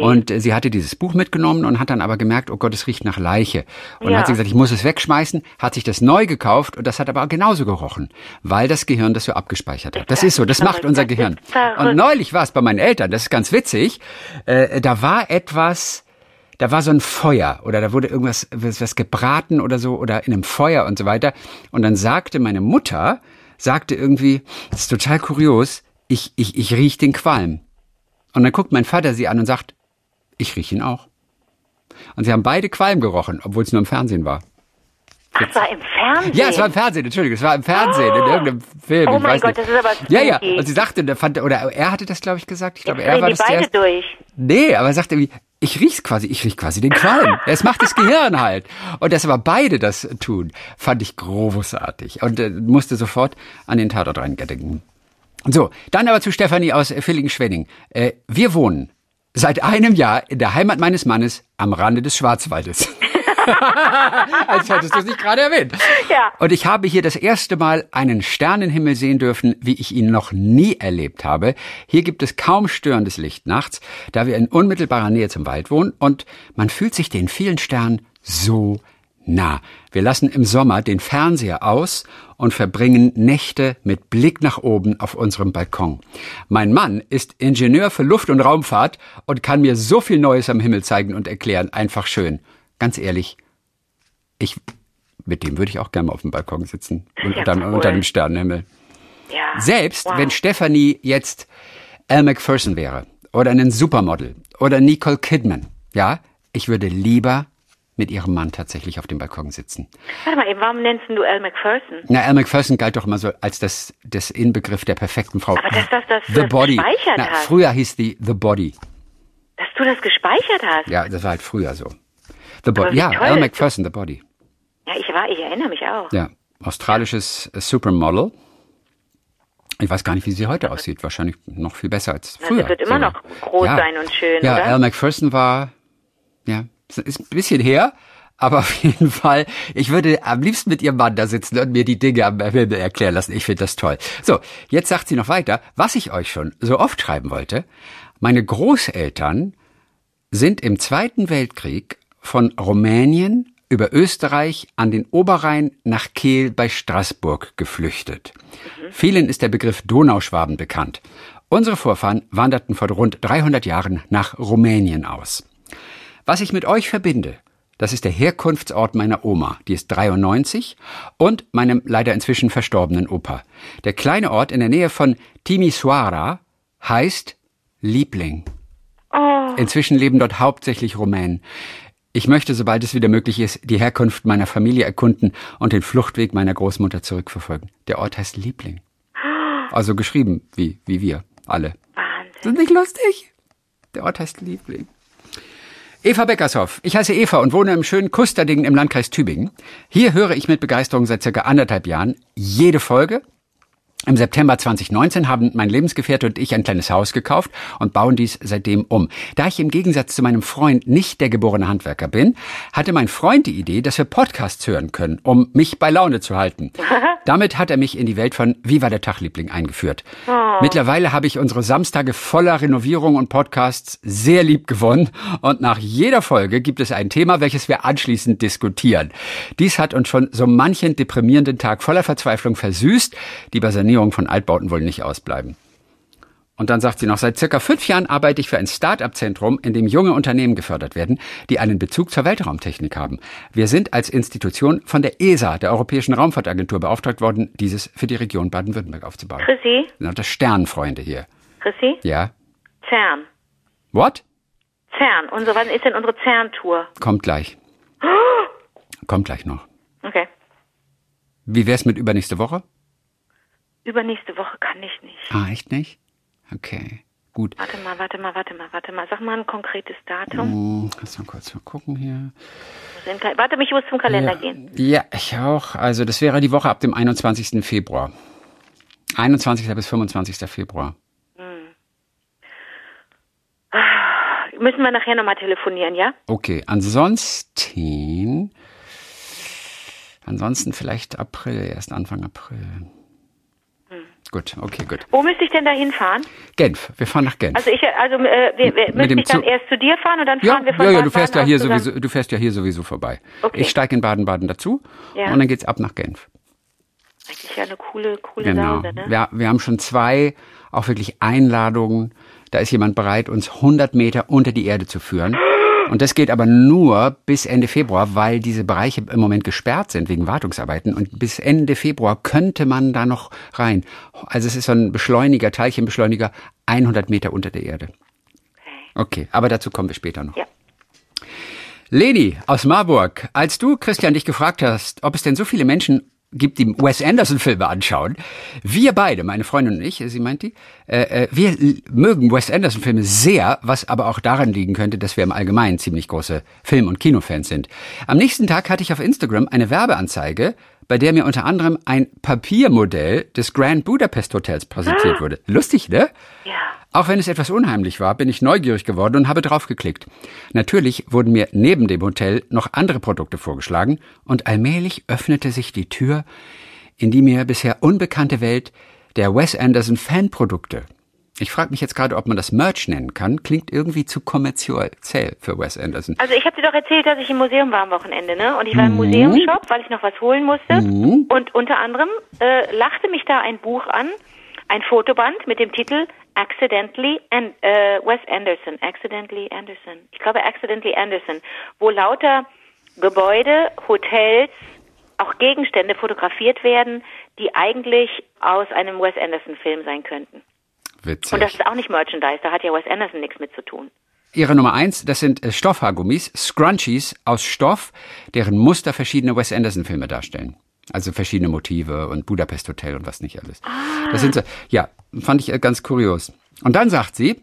Und äh, sie hatte dieses Buch mitgenommen und hat dann aber gemerkt, oh Gott, es riecht nach Leiche. Und Ja. hat sie gesagt, ich muss es wegschmeißen, hat sich das neu gekauft und das hat aber genauso gerochen, weil das Gehirn das so abgespeichert hat. Das ist so, das macht unser Gehirn. Und neulich war es bei meinen Eltern, das ist ganz witzig, äh, da war etwas, da war so ein Feuer oder da wurde irgendwas was, was gebraten oder so oder in einem Feuer und so weiter. Und dann sagte meine Mutter, sagte irgendwie, das ist total kurios, ich, ich, ich riech den Qualm. Und dann guckt mein Vater sie an und sagt, ich riech ihn auch. Und sie haben beide Qualm gerochen, obwohl es nur im Fernsehen war. Ach, es war im Fernsehen. Ja, es war im Fernsehen, Entschuldigung, es war im Fernsehen, in irgendeinem Film. Oh ich mein weiß Gott, nicht. das ist aber Ja, ja, spooky. und sie sagte, der fand, oder er hatte das, glaube ich, gesagt. Ich glaube, er war die das beide zuerst. durch. Nee, aber er sagte irgendwie, ich riech's quasi, ich riech quasi den Qualm. Es macht das Gehirn halt. Und dass aber beide das tun, fand ich großartig. Und äh, musste sofort an den Tatort reingedenken. So, dann aber zu Stefanie aus Villingen-Schwenning. Äh, wir wohnen seit einem Jahr in der Heimat meines Mannes am Rande des Schwarzwaldes. Als hättest du es nicht gerade erwähnt. Ja. Und ich habe hier das erste Mal einen Sternenhimmel sehen dürfen, wie ich ihn noch nie erlebt habe. Hier gibt es kaum störendes Licht nachts, da wir in unmittelbarer Nähe zum Wald wohnen und man fühlt sich den vielen Sternen so nah. Wir lassen im Sommer den Fernseher aus und verbringen Nächte mit Blick nach oben auf unserem Balkon. Mein Mann ist Ingenieur für Luft- und Raumfahrt und kann mir so viel Neues am Himmel zeigen und erklären. Einfach schön. Ganz ehrlich, ich, mit dem würde ich auch gerne mal auf dem Balkon sitzen. Und Ja, dann cool. unter dem Sternenhimmel. Ja. Selbst Wow. wenn Stephanie jetzt Al McPherson wäre oder ein Supermodel oder Nicole Kidman, ja, ich würde lieber mit ihrem Mann tatsächlich auf dem Balkon sitzen. Warte mal, eben, warum nennst du Al McPherson? Na, Al McPherson galt doch immer so als das, das Inbegriff der perfekten Frau. Aber dass das- dass du The das Body. gespeichert Na, früher hieß die The Body. Dass du das gespeichert hast? Ja, das war halt früher so. The Body. Ja, toll das? McPherson, The Body. Ja, ich war, ich erinnere mich auch. Ja, australisches Supermodel. Ich weiß gar nicht, wie sie heute aussieht. Wahrscheinlich noch viel besser als Na, früher. sie wird immer sogar. noch groß sein und schön, Ja, oder? Al McPherson war, ja, ist ein bisschen her, aber auf jeden Fall, ich würde am liebsten mit ihrem Mann da sitzen und mir die Dinge am Himmel erklären lassen. Ich finde das toll. So, jetzt sagt sie noch weiter, was ich euch schon so oft schreiben wollte. Meine Großeltern sind im Zweiten Weltkrieg von Rumänien über Österreich an den Oberrhein nach Kehl bei Straßburg geflüchtet. Vielen ist der Begriff Donauschwaben bekannt. Unsere Vorfahren wanderten vor rund 300 Jahren nach Rumänien aus. Was ich mit euch verbinde, das ist der Herkunftsort meiner Oma, die ist 93, und meinem leider inzwischen verstorbenen Opa. Der kleine Ort in der Nähe von Timisoara heißt Liebling. Oh, Inzwischen leben dort hauptsächlich Rumänen. Ich möchte, sobald es wieder möglich ist, die Herkunft meiner Familie erkunden und den Fluchtweg meiner Großmutter zurückverfolgen. Der Ort heißt Liebling. Also geschrieben wie, wie wir alle. Wahnsinn. Ist das nicht lustig? Der Ort heißt Liebling. Eva Beckershoff. Ich heiße Eva und wohne im schönen Kusterdingen im Landkreis Tübingen. Hier höre ich mit Begeisterung seit circa anderthalb Jahren jede Folge. Im September 2019 haben mein Lebensgefährte und ich ein kleines Haus gekauft und bauen dies seitdem um. Da ich im Gegensatz zu meinem Freund nicht der geborene Handwerker bin, hatte mein Freund die Idee, dass wir Podcasts hören können, um mich bei Laune zu halten. Damit hat er mich in die Welt von Wie war der Tagliebling eingeführt. Mittlerweile habe ich unsere Samstage voller Renovierung und Podcasts sehr lieb gewonnen und nach jeder Folge gibt es ein Thema, welches wir anschließend diskutieren. Dies hat uns schon so manchen deprimierenden Tag voller Verzweiflung versüßt, die bei Sanierung von Altbauten wohl nicht ausbleiben. Und dann sagt sie noch, seit circa fünf Jahren arbeite ich für ein Start-up-Zentrum, in dem junge Unternehmen gefördert werden, die einen Bezug zur Weltraumtechnik haben. Wir sind als Institution von der ESA, der Europäischen Raumfahrtagentur, beauftragt worden, dieses für die Region Baden-Württemberg aufzubauen. Chrissy, das Sternfreunde hier. Chrissy, Ja? CERN. What? CERN. Unsere, wann ist denn unsere CERN-Tour? Kommt gleich. Kommt gleich noch. Okay. Wie wär's mit übernächste Woche? Übernächste Woche kann ich nicht. Ah, echt nicht? Okay. Gut. Warte mal, warte mal, warte mal, warte mal. Sag mal ein konkretes Datum. Hm, Lass mal kurz mal gucken hier. Warte, ich muss zum Kalender Ja, gehen. ja, ich auch. Also das wäre die Woche ab dem 21. Februar. 21. bis 25. Februar. Müssen wir nachher nochmal telefonieren, ja? Okay, ansonsten, ansonsten vielleicht April, erst Anfang April. Gut, okay, gut. Wo müsste ich denn da hinfahren? Genf, wir fahren nach Genf. Also ich, also äh, wir, wir, müsste ich dann Zug- erst zu dir fahren und dann ja, fahren wir von ja, ja, du fährst ja hier zusammen? sowieso, du fährst ja hier sowieso vorbei. Okay. Ich steige in Baden-Baden dazu Ja. und dann geht's ab nach Genf. Eigentlich ja eine coole, coole Genau. Sause, ne? Wir, wir haben schon zwei auch wirklich Einladungen. Da ist jemand bereit, uns 100 Meter unter die Erde zu führen. Und das geht aber nur bis Ende Februar, weil diese Bereiche im Moment gesperrt sind wegen Wartungsarbeiten. Und bis Ende Februar könnte man da noch rein. Also es ist so ein Beschleuniger, Teilchenbeschleuniger, 100 Meter unter der Erde. Okay, aber dazu kommen wir später noch. Ja. Leni aus Marburg, als du, Christian, dich gefragt hast, ob es denn so viele Menschen gibt, die Wes Anderson-Filme anschauen, wir beide, meine Freundin und ich, sie meint die, äh, äh, wir mögen Wes Anderson-Filme sehr, was aber auch daran liegen könnte, dass wir im Allgemeinen ziemlich große Film- und Kinofans sind. Am nächsten Tag hatte ich auf Instagram eine Werbeanzeige, bei der mir unter anderem ein Papiermodell des Grand Budapest Hotels präsentiert wurde. Lustig, ne? Ja. Auch wenn es etwas unheimlich war, bin ich neugierig geworden und habe draufgeklickt. Natürlich wurden mir neben dem Hotel noch andere Produkte vorgeschlagen und allmählich öffnete sich die Tür in die mir bisher unbekannte Welt der Wes Anderson Fanprodukte. Ich frage mich jetzt gerade, ob man das Merch nennen kann. Klingt irgendwie zu kommerziell für Wes Anderson. Also ich habe dir doch erzählt, dass ich im Museum war am Wochenende, ne? Und ich war im Mhm. Museumshop, weil ich noch was holen musste. Und unter anderem äh, lachte mich da ein Buch an, ein Fotoband mit dem Titel Accidentally and, äh, Wes Anderson, Accidentally Anderson. Ich glaube Accidentally Anderson, wo lauter Gebäude, Hotels, auch Gegenstände fotografiert werden, die eigentlich aus einem Wes Anderson Film sein könnten. Witzig. Und das ist auch nicht Merchandise, da hat ja Wes Anderson nichts mit zu tun. Ihre Nummer eins, das sind äh, Stoffhaargummis, Scrunchies aus Stoff, deren Muster verschiedene Wes Anderson-Filme darstellen. Also verschiedene Motive und Budapest Hotel und was nicht alles. Das sind so, ja, fand ich äh, ganz kurios. Und dann sagt sie,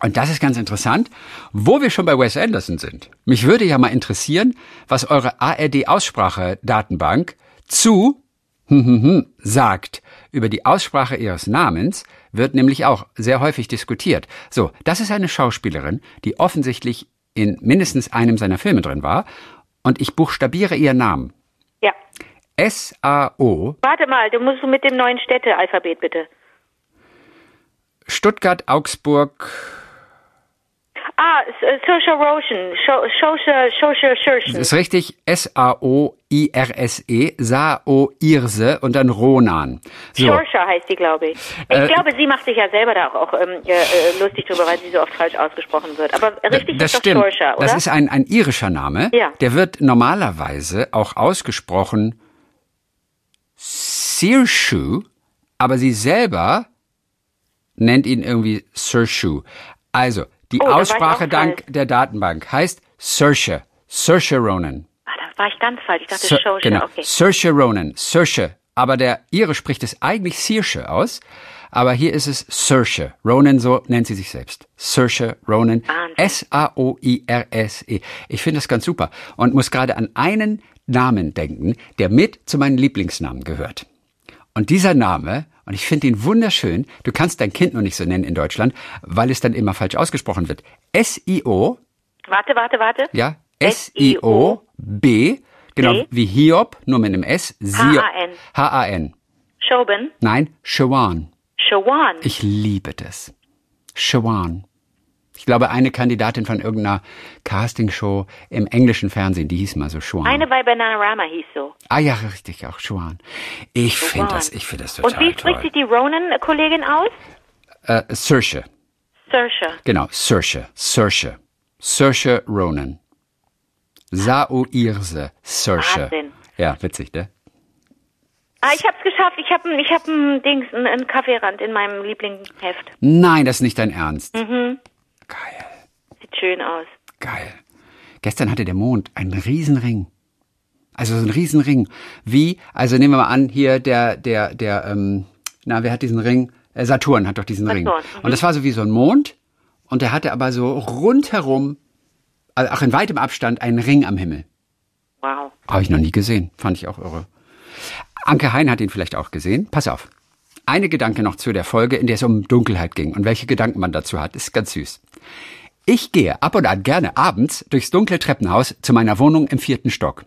und das ist ganz interessant, wo wir schon bei Wes Anderson sind. Mich würde ja mal interessieren, was eure ARD-Aussprache-Datenbank zu hm, hm, hm, sagt. Über die Aussprache ihres Namens wird nämlich auch sehr häufig diskutiert. So, das ist eine Schauspielerin, die offensichtlich in mindestens einem seiner Filme drin war. Und ich buchstabiere ihren Namen. Ja. S-A-O, Warte mal, du musst mit dem neuen Städtealphabet bitte. Stuttgart, Augsburg, Ah, S- Saoirse Ronan, Sho- Saoirse, Saoirse Das ist richtig. S-A-O-I-R-S-E, Sao-Irse und dann Ronan. So, Saoirse heißt die, glaube ich. Ich Äh, glaube, sie macht sich ja selber da auch, auch ähm, äh, äh, lustig drüber, weil sie so oft falsch ausgesprochen wird. Aber richtig das ist doch stimmt. Saoirse, oder? Das ist ein, ein irischer Name. Ja. Der wird normalerweise auch ausgesprochen Sirshu, aber sie selber nennt ihn irgendwie Sirshu. Also, die Oh, Aussprache dank der Datenbank heißt Saoirse. Saoirse Ronan. ah, da war ich ganz falsch. Ich dachte Sir, Saoirse, genau. okay. Saoirse Ronan, Saoirse. Aber der Ire spricht es eigentlich Saoirse aus, aber hier ist es Saoirse. Ronan, so nennt sie sich selbst. Saoirse Ronan. S-A-O-I-R-S-E. Ich finde das ganz super und muss gerade an einen Namen denken, der mit zu meinen Lieblingsnamen gehört. Und dieser Name, und ich finde ihn wunderschön, du kannst dein Kind nur nicht so nennen in Deutschland, weil es dann immer falsch ausgesprochen wird. S-I-O, Warte, warte, warte. ja, S-I-O-B, genau B. wie Hiob, nur mit einem S. H-A-N. H-A-N. Shoben, Nein, Shawan. Shawan. Ich liebe das. Shawan. Ich glaube, eine Kandidatin von irgendeiner Castingshow im englischen Fernsehen, die hieß mal so Shawan. Eine bei Bananarama hieß so. ah ja, richtig, auch Shawan. Ich finde das, ich finde das total Und wie spricht sich die Ronan-Kollegin aus? Äh, Saoirse. Saoirse. Genau, Saoirse. Saoirse. Saoirse Ronan. Sao-Irse. Saoirse. Wahnsinn. Ja, witzig, ne? Ah, ich hab's geschafft. Ich hab, ich hab ein Dings, ein, ein Kaffeerand in meinem Lieblingsheft. Nein, das ist nicht dein Ernst. Mhm. Geil, Sieht schön aus. geil. Gestern hatte der Mond einen Riesenring. Also so ein Riesenring. Wie, also nehmen wir mal an, hier der, der, der, ähm, na, wer hat diesen Ring? Äh, Saturn hat doch diesen Ring. Saturn, mhm. Und das war so wie so ein Mond. Und der hatte aber so rundherum, also auch in weitem Abstand, einen Ring am Himmel. Wow. Habe ich noch nie gesehen. Fand ich auch irre. Anke Hein hat ihn vielleicht auch gesehen. Pass auf. Eine Gedanke noch zu der Folge, in der es um Dunkelheit ging und welche Gedanken man dazu hat, ist ganz süß. Ich gehe ab und an gerne abends durchs dunkle Treppenhaus zu meiner Wohnung im vierten Stock.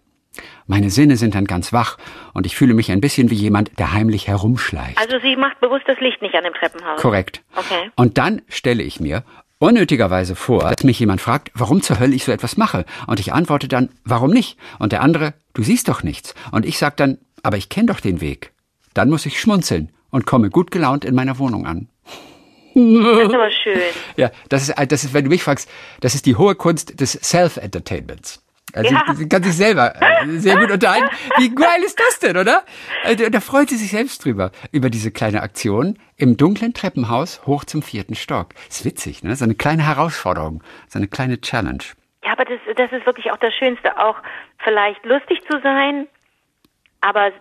Meine Sinne sind dann ganz wach und ich fühle mich ein bisschen wie jemand, der heimlich herumschleicht. Also sie macht bewusst das Licht nicht an dem Treppenhaus. Korrekt. Okay. Und dann stelle ich mir unnötigerweise vor, dass mich jemand fragt, warum zur Hölle ich so etwas mache. Und ich antworte dann, warum nicht? Und der andere, du siehst doch nichts. Und ich sage dann, aber ich kenne doch den Weg. Dann muss ich schmunzeln und komme gut gelaunt in meiner Wohnung an. Das ist aber schön. Ja, das ist, das ist, wenn du mich fragst, das ist die hohe Kunst des Self-Entertainments. Also Ja. sie kann sich selber äh, sehr gut unterhalten. Wie geil ist das denn, oder? Da da freut sie sich selbst drüber, über diese kleine Aktion im dunklen Treppenhaus hoch zum vierten Stock. Ist witzig, ne? So eine kleine Herausforderung, so eine kleine Challenge. Ja, aber das, das ist wirklich auch das Schönste, auch vielleicht lustig zu sein, aber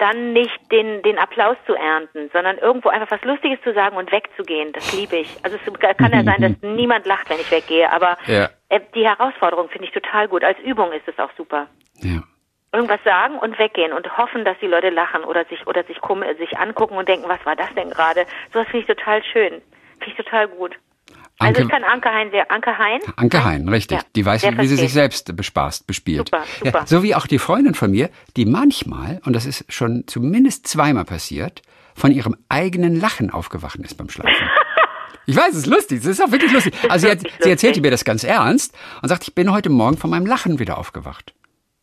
dann nicht den, den Applaus zu ernten, sondern irgendwo einfach was Lustiges zu sagen und wegzugehen. Das liebe ich. Also es kann ja sein, dass niemand lacht, wenn ich weggehe, aber Ja. äh, die Herausforderung finde ich total gut. Als Übung ist es auch super. Ja. Irgendwas sagen und weggehen und hoffen, dass die Leute lachen oder sich oder sich sich angucken und denken, was war das denn gerade? Sowas finde ich total schön. Finde ich total gut. Also Anke- ich kann Anke Hein sehr Anke Hein. Anke Hein, richtig. Ja, die weiß, wie sie sich selbst bespaßt, bespielt. Super, super. Ja, so wie auch die Freundin von mir, die manchmal, und das ist schon zumindest zweimal passiert, von ihrem eigenen Lachen aufgewacht ist beim Schlafen. Ich weiß, es ist lustig, es ist auch wirklich lustig. Also sie, hat, sie erzählte mir das ganz ernst und sagt, ich bin heute Morgen von meinem Lachen wieder aufgewacht.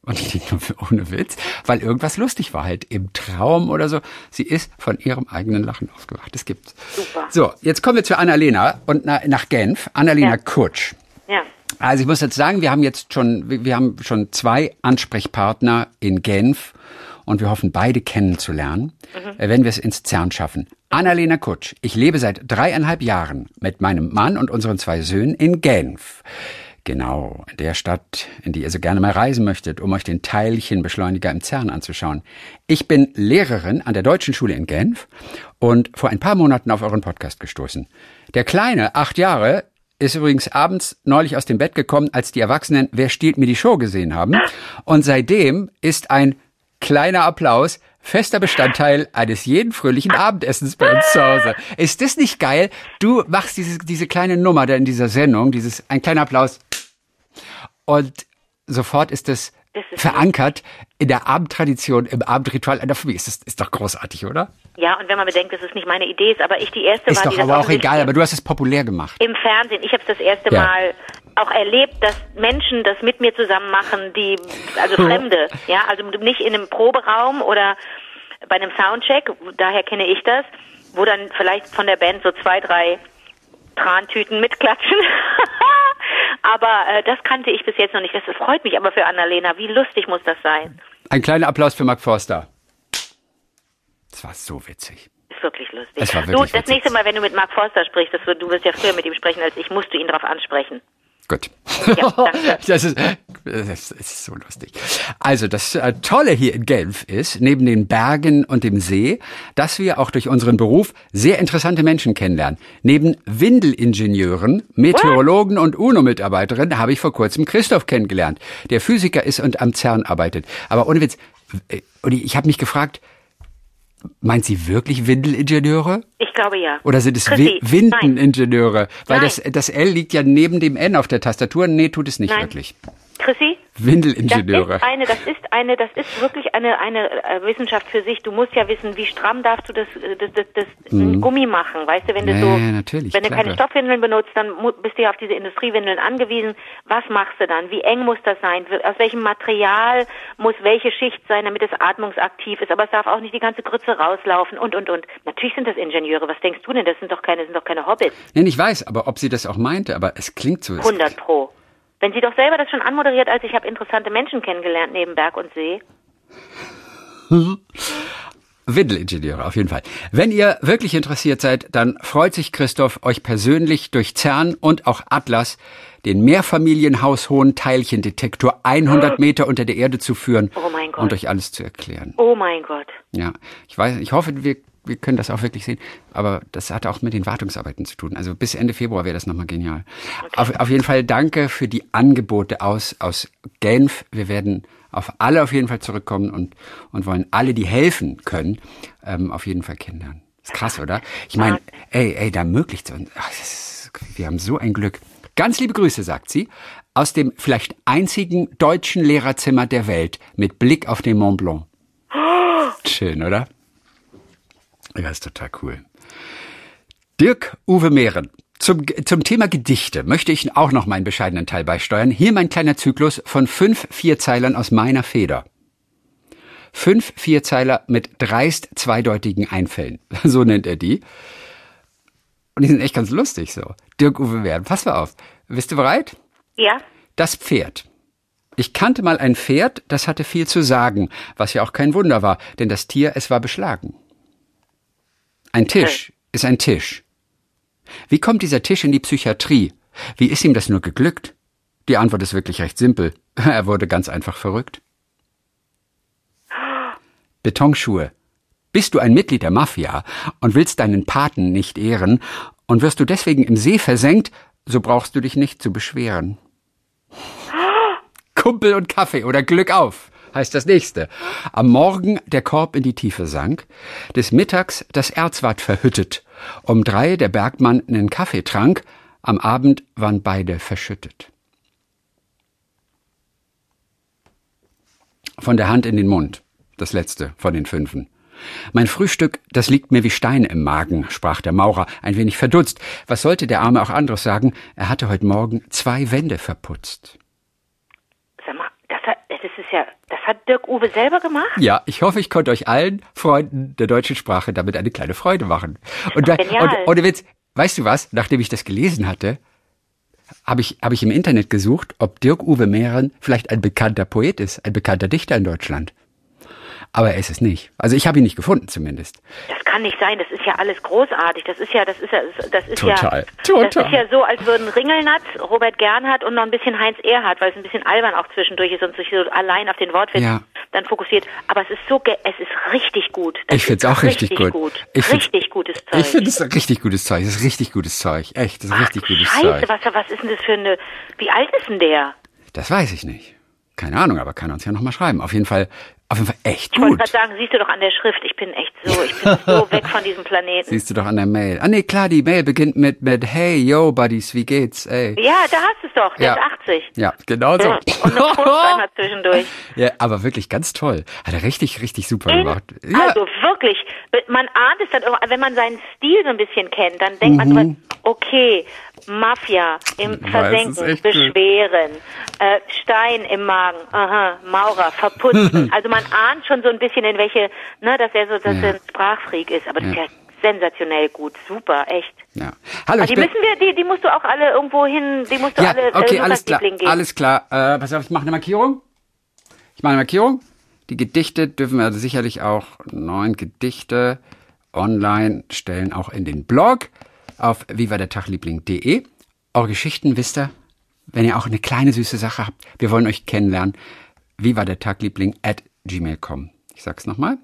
Und ich denke, ohne Witz, weil irgendwas lustig war halt im Traum oder so. Sie ist von ihrem eigenen Lachen aufgewacht. Das gibt's. Super. So, jetzt kommen wir zu Annalena und na, nach Genf. Annalena Ja. Kutsch. Ja. Also ich muss jetzt sagen, wir haben jetzt schon, wir haben schon zwei Ansprechpartner in Genf und wir hoffen beide kennenzulernen, äh, wenn wir es ins CERN schaffen. Annalena Kutsch, ich lebe seit dreieinhalb Jahren mit meinem Mann und unseren zwei Söhnen in Genf. Genau, in der Stadt, in die ihr so gerne mal reisen möchtet, um euch den Teilchenbeschleuniger im CERN anzuschauen. Ich bin Lehrerin an der Deutschen Schule in Genf und vor ein paar Monaten auf euren Podcast gestoßen. Der Kleine, acht Jahre, ist übrigens abends neulich aus dem Bett gekommen, als die Erwachsenen Wer stiehlt mir die Show gesehen haben. Und seitdem ist ein kleiner Applaus fester Bestandteil eines jeden fröhlichen Abendessens bei uns zu Hause. Ist das nicht geil? Du machst diese, diese kleine Nummer da in dieser Sendung, dieses, ein kleiner Applaus. Und sofort ist es verankert in der Abendtradition, im Abendritual einer Familie. Ist, das, ist doch großartig, oder? Ja, und wenn man bedenkt, dass es nicht meine Idee ist, aber ich die erste Ist war, doch aber auch egal, aber du hast es populär gemacht. im Fernsehen. Ich habe es das erste Ja. Mal auch erlebt, dass Menschen das mit mir zusammen machen, die also Fremde, ja, also nicht in einem Proberaum oder bei einem Soundcheck, daher kenne ich das, wo dann vielleicht von der Band so zwei, drei Trantüten mitklatschen. aber äh, das kannte ich bis jetzt noch nicht. Das freut mich aber für Annalena. Wie lustig muss das sein? Ein kleiner Applaus für Mark Forster. Das war so witzig. Ist wirklich lustig. Es war du, wirklich das witzig. nächste Mal, wenn du mit Mark Forster sprichst, das du wirst ja früher mit ihm sprechen als ich, musst du ihn darauf ansprechen. Gut. Ja, danke. das, ist, das ist so lustig. Also das äh, Tolle hier in Genf ist, neben den Bergen und dem See, dass wir auch durch unseren Beruf sehr interessante Menschen kennenlernen. Neben Windelingenieuren, Meteorologen und UNO-Mitarbeiterinnen habe ich vor kurzem Christoph kennengelernt, der Physiker ist und am CERN arbeitet. Aber ohne Witz, äh, ich habe mich gefragt, meint sie wirklich Windelingenieure? Ich glaube ja. Oder sind es Windeningenieure? Weil Nein. das, das L liegt ja neben dem N auf der Tastatur. Nee, tut es nicht Nein. wirklich. Chrissy? Das Windelingenieure. ist eine, das ist eine, das ist wirklich eine eine äh, Wissenschaft für sich. Du musst ja wissen, wie stramm darfst du das äh, das, das, das Gummi machen, weißt du, wenn du Ja, so, ja, wenn du keine Stoffwindeln benutzt, dann bist du ja auf diese Industriewindeln angewiesen. Was machst du dann? Wie eng muss das sein? Aus welchem Material muss welche Schicht sein, damit es atmungsaktiv ist? Aber es darf auch nicht die ganze Grütze rauslaufen und und und. Natürlich sind das Ingenieure. Was denkst du denn? Das sind doch keine, sind doch keine Hobbits. Nee, ich weiß, aber ob sie das auch meinte, aber es klingt so. 100 pro. Wenn sie doch selber das schon anmoderiert, als ich habe interessante Menschen kennengelernt neben Berg und See. Windelingenieure, auf jeden Fall. Wenn ihr wirklich interessiert seid, dann freut sich Christoph, euch persönlich durch CERN und auch Atlas den Mehrfamilienhaushohen Teilchendetektor 100 Meter unter der Erde zu führen Oh und euch alles zu erklären. Oh mein Gott. Ja, ich weiß, ich hoffe, wir wir können das auch wirklich sehen. Aber das hat auch mit den Wartungsarbeiten zu tun. Also bis Ende Februar wäre das nochmal genial. Okay. Auf, auf jeden Fall danke für die Angebote aus, aus Genf. Wir werden auf alle auf jeden Fall zurückkommen und, und wollen alle, die helfen können, ähm, auf jeden Fall kennenlernen. Ist krass, oder? Ich meine, ey, ey, da möglich zu uns. Wir haben so ein Glück. Ganz liebe Grüße, sagt sie, aus dem vielleicht einzigen deutschen Lehrerzimmer der Welt mit Blick auf den Mont Blanc. Schön, oder? Ja, ist total cool. Dirk Uwe Mehren. Zum, zum Thema Gedichte möchte ich auch noch meinen bescheidenen Teil beisteuern. Hier mein kleiner Zyklus von fünf Vierzeilern aus meiner Feder. Fünf Vierzeiler mit dreist zweideutigen Einfällen. So nennt er die. Und die sind echt ganz lustig so. Dirk Uwe Mehren, pass mal auf. Bist du bereit? Ja. Das Pferd. Ich kannte mal ein Pferd, das hatte viel zu sagen, was ja auch kein Wunder war, denn das Tier, es war beschlagen. Ein Tisch ist ein Tisch. Wie kommt dieser Tisch in die Psychiatrie? Wie ist ihm das nur geglückt? Die Antwort ist wirklich recht simpel. Er wurde ganz einfach verrückt. Betonschuhe. Bist du ein Mitglied der Mafia und willst deinen Paten nicht ehren und wirst du deswegen im See versenkt, so brauchst du dich nicht zu beschweren. Kumpel und Kaffee oder Glück auf, heißt das nächste. Am Morgen der Korb in die Tiefe sank, des Mittags das Erzwart verhüttet, um drei der Bergmann nen Kaffee trank, am Abend waren beide verschüttet. Von der Hand in den Mund, das letzte von den fünfen. Mein Frühstück, das liegt mir wie Stein im Magen, sprach der Maurer, ein wenig verdutzt. Was sollte der Arme auch anderes sagen? Er hatte heute Morgen zwei Wände verputzt. Sag mal, das, hat, das ist ja, das hat Dirk Uwe selber gemacht? Ja, ich hoffe, ich konnte euch allen Freunden der deutschen Sprache damit eine kleine Freude machen. Und, da, und ohne Witz, weißt du was? Nachdem ich das gelesen hatte, habe ich, hab ich im Internet gesucht, ob Dirk Uwe Mehren vielleicht ein bekannter Poet ist, ein bekannter Dichter in Deutschland. Aber er ist es nicht. Also ich habe ihn nicht gefunden zumindest. Das kann nicht sein. Das ist ja alles großartig. Das ist ja, das ist ja, das ist total, ja, total. Das ist ja so, als würden Ringelnatz, Robert Gernhardt und noch ein bisschen Heinz Erhardt, weil es ein bisschen albern auch zwischendurch ist und sich so allein auf den Wortwitz ja. dann fokussiert. Aber es ist so, es ist richtig gut. Das ich finde es auch richtig, richtig gut. gut. Ich richtig gutes Zeug. Ich finde es richtig gutes Zeug. Es ist richtig gutes Zeug. Echt, das ist Ach, richtig gutes Scheiße, Zeug. Was, was ist denn das für eine, wie alt ist denn der? Das weiß ich nicht. Keine Ahnung, aber kann uns ja nochmal schreiben. Auf jeden Fall auf jeden Fall echt gut. Ich wollte gerade sagen, siehst du doch an der Schrift, ich bin echt so, ich bin so weg von diesem Planeten. Siehst du doch an der Mail. Ah nee, klar, die Mail beginnt mit, mit Hey, yo, Buddies, wie geht's, ey. Ja, da hast du es doch, der ja. ist 80. Ja, genau so. Und noch einmal zwischendurch. Ja, aber wirklich ganz toll. Hat er richtig, richtig super In, gemacht. Ja. Also wirklich, man ahnt es dann, wenn man seinen Stil so ein bisschen kennt, dann denkt mhm. man okay, Mafia im Versenken, Beschweren, äh, Stein im Magen, aha, Maurer, verputzen. also man ahnt schon so ein bisschen in welche, ne, dass er so dass ja. ein Sprachfreak ist, aber das ja. ist ja sensationell gut, super, echt. Ja. Hallo, aber die müssen wir, die, die musst du auch alle irgendwo hin, die musst du ja, alle okay, äh, alles klar, geben. alles klar. Äh, pass auf, ich mache eine Markierung. Ich mache eine Markierung. Die Gedichte dürfen wir also sicherlich auch neun Gedichte online stellen, auch in den Blog auf vivadertagliebling.de. Eure Geschichten wisst ihr, wenn ihr auch eine kleine süße Sache habt. Wir wollen euch kennenlernen. Viva der Tagliebling at gmail.com. Ich sag's nochmal.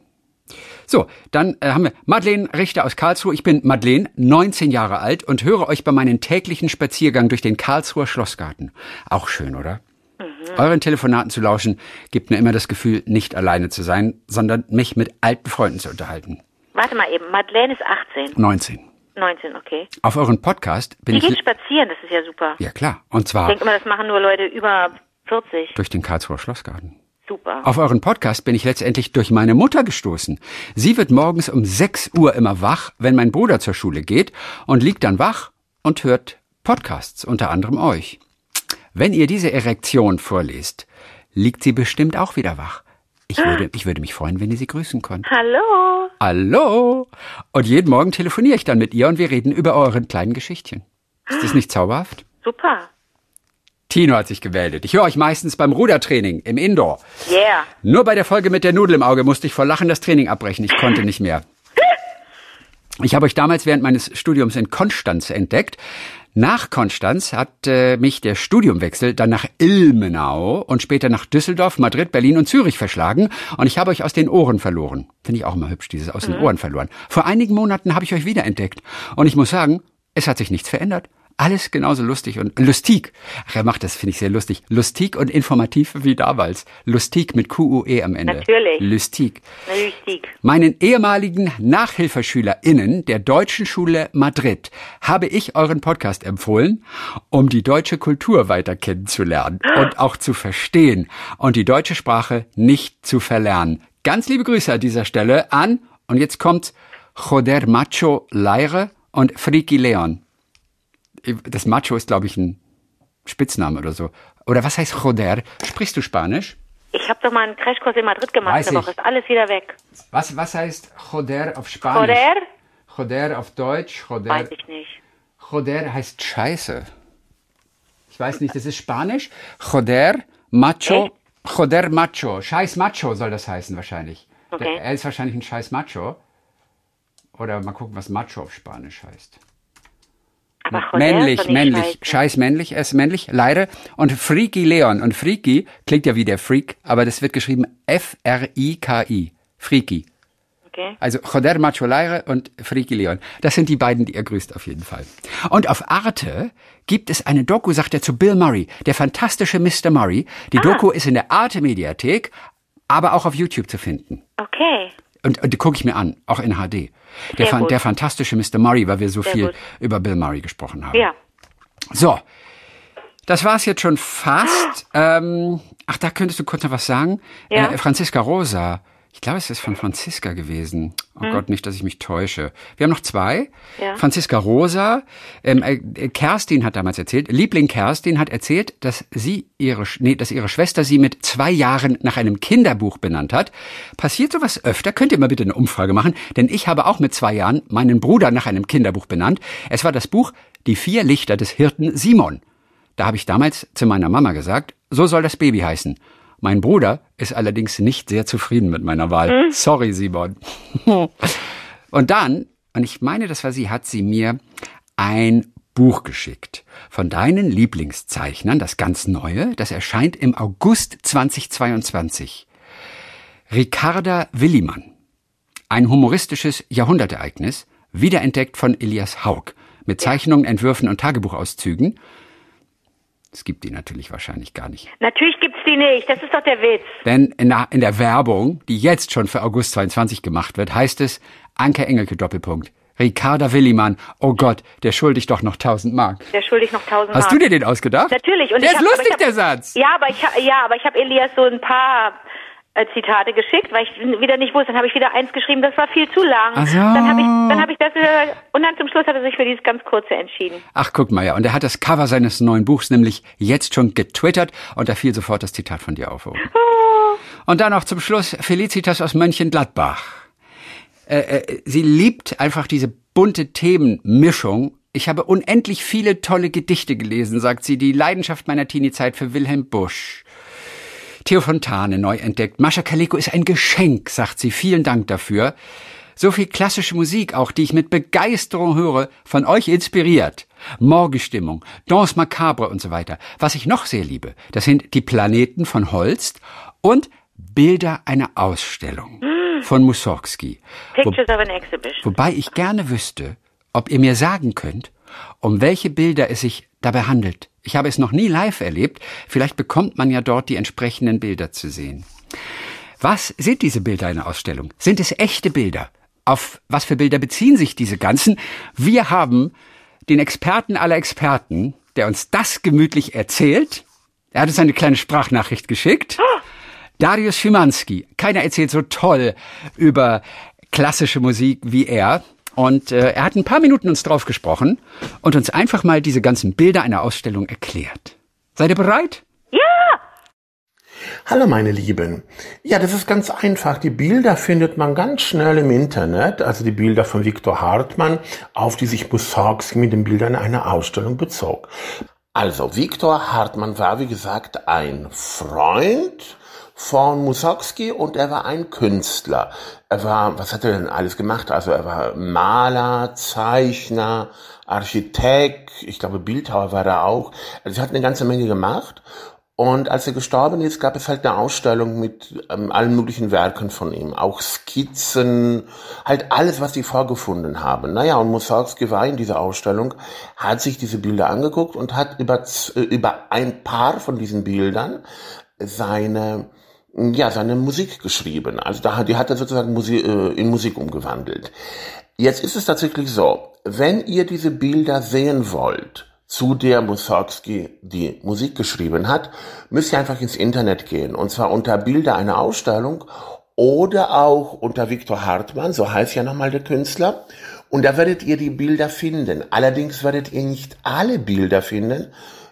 So, dann äh, haben wir Madeleine Richter aus Karlsruhe. Ich bin Madeleine, 19 Jahre alt und höre euch bei meinem täglichen Spaziergang durch den Karlsruher Schlossgarten. Auch schön, oder? Mhm. Euren Telefonaten zu lauschen gibt mir immer das Gefühl, nicht alleine zu sein, sondern mich mit alten Freunden zu unterhalten. Warte mal eben, Madeleine ist 18. 19. 19, okay. Auf euren Podcast bin Die ich. geht spazieren, das ist ja super. Ja, klar. Und zwar. Ich denke immer, das machen nur Leute über 40. Durch den Karlsruher Schlossgarten. Super. Auf euren Podcast bin ich letztendlich durch meine Mutter gestoßen. Sie wird morgens um 6 Uhr immer wach, wenn mein Bruder zur Schule geht und liegt dann wach und hört Podcasts, unter anderem euch. Wenn ihr diese Erektion vorlest, liegt sie bestimmt auch wieder wach. Ich würde, ich würde mich freuen, wenn ihr sie grüßen könnt. Hallo. Hallo. Und jeden Morgen telefoniere ich dann mit ihr und wir reden über euren kleinen Geschichtchen. Ist das nicht zauberhaft? Super. Tino hat sich gemeldet. Ich höre euch meistens beim Rudertraining im Indoor. Yeah. Nur bei der Folge mit der Nudel im Auge musste ich vor Lachen das Training abbrechen. Ich konnte nicht mehr. Ich habe euch damals während meines Studiums in Konstanz entdeckt. Nach Konstanz hat äh, mich der Studiumwechsel dann nach Ilmenau und später nach Düsseldorf, Madrid, Berlin und Zürich verschlagen und ich habe euch aus den Ohren verloren. Finde ich auch immer hübsch, dieses aus den Ohren verloren. Vor einigen Monaten habe ich euch wiederentdeckt und ich muss sagen, es hat sich nichts verändert. Alles genauso lustig und lustig. Ach, er macht das, finde ich sehr lustig. Lustig und informativ wie damals. Lustig mit Q-U-E am Ende. Natürlich. Lustig. Lustig. Meinen ehemaligen NachhilfeschülerInnen der Deutschen Schule Madrid habe ich euren Podcast empfohlen, um die deutsche Kultur weiter kennenzulernen und auch zu verstehen und die deutsche Sprache nicht zu verlernen. Ganz liebe Grüße an dieser Stelle an, und jetzt kommt Joder Macho Leire und Friki Leon. Das Macho ist, glaube ich, ein Spitzname oder so. Oder was heißt Joder? Sprichst du Spanisch? Ich habe doch mal einen Crashkurs in Madrid gemacht Weiß. Woche. Ist alles wieder weg. Was, was heißt Joder auf Spanisch? Joder? Joder auf Deutsch. Joder. Weiß ich nicht. Joder heißt Scheiße. Ich weiß nicht, das ist Spanisch. Joder, Macho. Joder, Macho. Scheiß Macho soll das heißen wahrscheinlich. Okay. Der, er ist wahrscheinlich ein Scheiß Macho. Oder mal gucken, was Macho auf Spanisch heißt. Joder männlich, männlich. scheiße. Scheiß männlich, er ist männlich, leider. Und Freaky Leon. Und Freaky klingt ja wie der Freak, aber das wird geschrieben F-R-I-K-I. Freaky. Okay. Also Joder Macho Leire und Freaky Leon. Das sind die beiden, die er grüßt auf jeden Fall. Und auf Arte gibt es eine Doku, sagt er zu Bill Murray, der fantastische Mr. Murray. Die Doku ist in der Arte Mediathek, aber auch auf YouTube zu finden. Okay. Und, und die gucke ich mir an, auch in HD. Der, fan- der fantastische Mr. Murray, weil wir so Sehr viel gut. über Bill Murray gesprochen haben. Ja. So, das war's jetzt schon fast. Ähm, ach, da könntest du kurz noch was sagen. Ja. Äh, Franziska Rosa. Ich glaube, es ist von Franziska gewesen. Oh Gott, nicht, dass ich mich täusche. Wir haben noch zwei. Hm. Ja. Franziska Rosa. Ähm, äh, Kerstin hat damals erzählt, Liebling Kerstin hat erzählt, dass sie ihre, nee, dass ihre Schwester sie mit zwei Jahren nach einem Kinderbuch benannt hat. Passiert sowas öfter? Könnt ihr mal bitte eine Umfrage machen? Denn ich habe auch mit zwei Jahren meinen Bruder nach einem Kinderbuch benannt. Es war das Buch Die vier Lichter des Hirten Simon. Da habe ich damals zu meiner Mama gesagt, so soll das Baby heißen. Mein Bruder ist allerdings nicht sehr zufrieden mit meiner Wahl. Sorry, Simon. und dann, und ich meine, das war sie, hat sie mir ein Buch geschickt von deinen Lieblingszeichnern, das ganz neue, das erscheint im August 2022. Ricarda Willimann. Ein humoristisches Jahrhundertereignis, wiederentdeckt von Elias Haug, mit Zeichnungen, Entwürfen und Tagebuchauszügen. Es gibt die natürlich wahrscheinlich gar nicht. Natürlich gibt's die nicht. Das ist doch der Witz. Denn in der, in der Werbung, die jetzt schon für August 22 gemacht wird, heißt es Anke Engelke Doppelpunkt. Ricarda Willimann, oh Gott, der schuldig doch noch 1000 Mark. Der schuldig noch tausend Hast Mark. du dir den ausgedacht? Natürlich. Und der ist hab- lustig, hab- der Satz. Ja, aber ich ja, aber ich habe Elias so ein paar Zitate geschickt, weil ich wieder nicht wusste. Dann habe ich wieder eins geschrieben, das war viel zu lang. Ach so. Dann habe ich, dann habe ich das wieder, und dann zum Schluss hat er sich für dieses ganz kurze entschieden. Ach, guck mal, ja. Und er hat das Cover seines neuen Buchs nämlich jetzt schon getwittert und da fiel sofort das Zitat von dir auf. oben. Und dann noch zum Schluss Felicitas aus Mönchengladbach. Äh, äh, sie liebt einfach diese bunte Themenmischung. Ich habe unendlich viele tolle Gedichte gelesen, sagt sie, die Leidenschaft meiner Teenie-Zeit für Wilhelm Busch. Theo Fontane neu entdeckt. Mascha Kaleko ist ein Geschenk, sagt sie. Vielen Dank dafür. So viel klassische Musik auch, die ich mit Begeisterung höre, von euch inspiriert. Morgenstimmung, Danse Macabre und so weiter. Was ich noch sehr liebe, das sind die Planeten von Holst und Bilder einer Ausstellung von Mussorgsky. Wo, Pictures of an Exhibition. wobei ich gerne wüsste, ob ihr mir sagen könnt, um welche Bilder es sich dabei handelt. Ich habe es noch nie live erlebt. Vielleicht bekommt man ja dort die entsprechenden Bilder zu sehen. Was sind diese Bilder in der Ausstellung? Sind es echte Bilder? Auf was für Bilder beziehen sich diese ganzen? Wir haben den Experten aller Experten, der uns das gemütlich erzählt. Er hat uns eine kleine Sprachnachricht geschickt. Darius Schimanski. Keiner erzählt so toll über klassische Musik wie er. Und äh, er hat ein paar Minuten uns drauf gesprochen und uns einfach mal diese ganzen Bilder einer Ausstellung erklärt. Seid ihr bereit? Ja! Hallo meine Lieben. Ja, das ist ganz einfach. Die Bilder findet man ganz schnell im Internet, also die Bilder von Viktor Hartmann, auf die sich Mussorgsky mit den Bildern einer Ausstellung bezog. Also, Viktor Hartmann war, wie gesagt, ein Freund von Mussorgsky und er war ein Künstler. Er war, was hat er denn alles gemacht? Also er war Maler, Zeichner, Architekt, ich glaube Bildhauer war er auch. Also er hat eine ganze Menge gemacht. Und als er gestorben ist, gab es halt eine Ausstellung mit ähm, allen möglichen Werken von ihm, auch Skizzen, halt alles, was die vorgefunden haben. Naja, und Mussorgsky war in dieser Ausstellung, hat sich diese Bilder angeguckt und hat über, äh, über ein paar von diesen Bildern seine ja, seine Musik geschrieben. Also da, die hat er sozusagen Musik, äh, in Musik umgewandelt. Jetzt ist es tatsächlich so, wenn ihr diese Bilder sehen wollt, zu der Mussorgsky die Musik geschrieben hat, müsst ihr einfach ins Internet gehen. Und zwar unter Bilder einer Ausstellung oder auch unter Viktor Hartmann, so heißt ja nochmal der Künstler. Und da werdet ihr die Bilder finden. Allerdings werdet ihr nicht alle Bilder finden,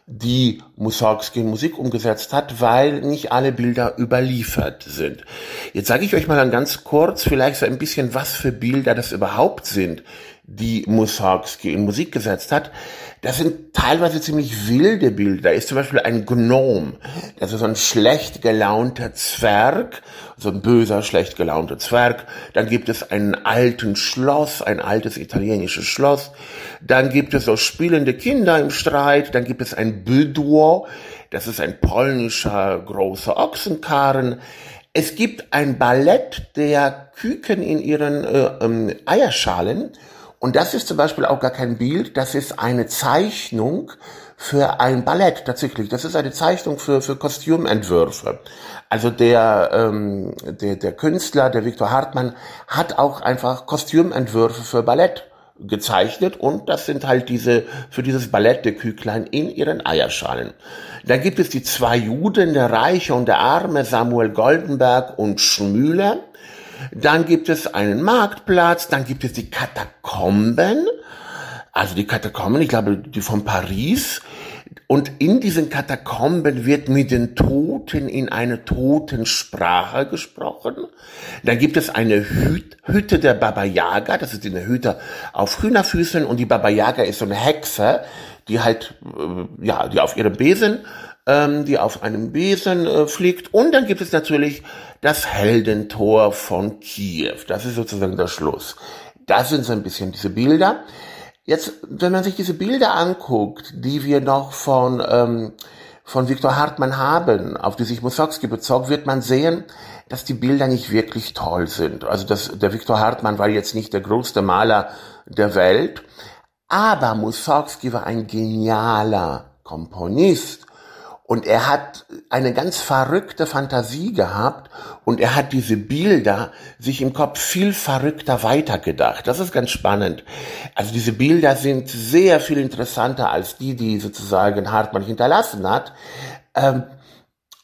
die Mussorgsky Musik umgesetzt hat, weil nicht alle Bilder überliefert sind. Jetzt sage ich euch mal dann ganz kurz vielleicht so ein bisschen, was für Bilder das überhaupt sind, die Mussorgsky in Musik gesetzt hat. Das sind teilweise ziemlich wilde Bilder. Da ist zum Beispiel ein Gnom. Das ist so ein schlecht gelaunter Zwerg, so ein böser, schlecht gelaunter Zwerg. Dann gibt es einen alten Schloss, ein altes italienisches Schloss. Dann gibt es so spielende Kinder im Streit. Dann gibt es ein Bydło. Das ist ein polnischer großer Ochsenkarren. Es gibt ein Ballett der Küken in ihren äh, ähm, Eierschalen und das ist zum Beispiel auch gar kein Bild, das ist eine Zeichnung für ein Ballett tatsächlich. Das ist eine Zeichnung für, für Kostümentwürfe. Also der, ähm, der, der Künstler, der Viktor Hartmann, hat auch einfach Kostümentwürfe für Ballett gezeichnet und das sind halt diese, für dieses Ballett der Küklein in ihren Eierschalen. Dann gibt es die zwei Juden, der Reiche und der Arme, Samuel Goldenberg und Schmüler dann gibt es einen Marktplatz, dann gibt es die Katakomben, also die Katakomben, ich glaube, die von Paris. Und in diesen Katakomben wird mit den Toten in eine Totensprache gesprochen. Dann gibt es eine Hüt Hütte der Baba Yaga, das ist eine Hütte auf Hühnerfüßen und die Baba Yaga ist so eine Hexe, die halt, äh, ja, die auf ihrem Besen ähm, die auf einem Besen äh, fliegt. Und dann gibt es natürlich das Heldentor von Kiew. Das ist sozusagen der Schluss. Das sind so ein bisschen diese Bilder. Jetzt, wenn man sich diese Bilder anguckt, die wir noch von, ähm, von Viktor Hartmann haben, auf die sich Mussorgsky bezog, wird man sehen, dass die Bilder nicht wirklich toll sind. Also das, der Viktor Hartmann war jetzt nicht der größte Maler der Welt, aber Mussorgsky war ein genialer Komponist und er hat eine ganz verrückte Fantasie gehabt und er hat diese Bilder sich im Kopf viel verrückter weitergedacht. Das ist ganz spannend. Also diese Bilder sind sehr viel interessanter als die, die sozusagen Hartmann hinterlassen hat. Ähm,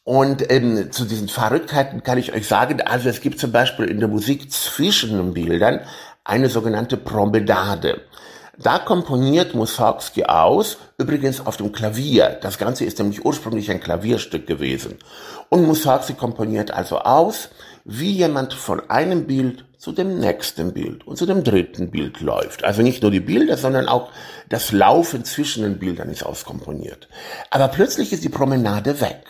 und ähm, zu diesen Verrücktheiten kann ich euch sagen, also es gibt zum Beispiel in der Musik zwischen den Bildern eine sogenannte Promenade. Da komponiert Mussorgsky aus, übrigens auf dem Klavier. Das Ganze ist nämlich ursprünglich ein Klavierstück gewesen. Und Mussorgsky komponiert also aus, wie jemand von einem Bild zu dem nächsten Bild und zu dem dritten Bild läuft. Also nicht nur die Bilder, sondern auch das Laufen zwischen den Bildern ist auskomponiert. Aber plötzlich ist die Promenade weg.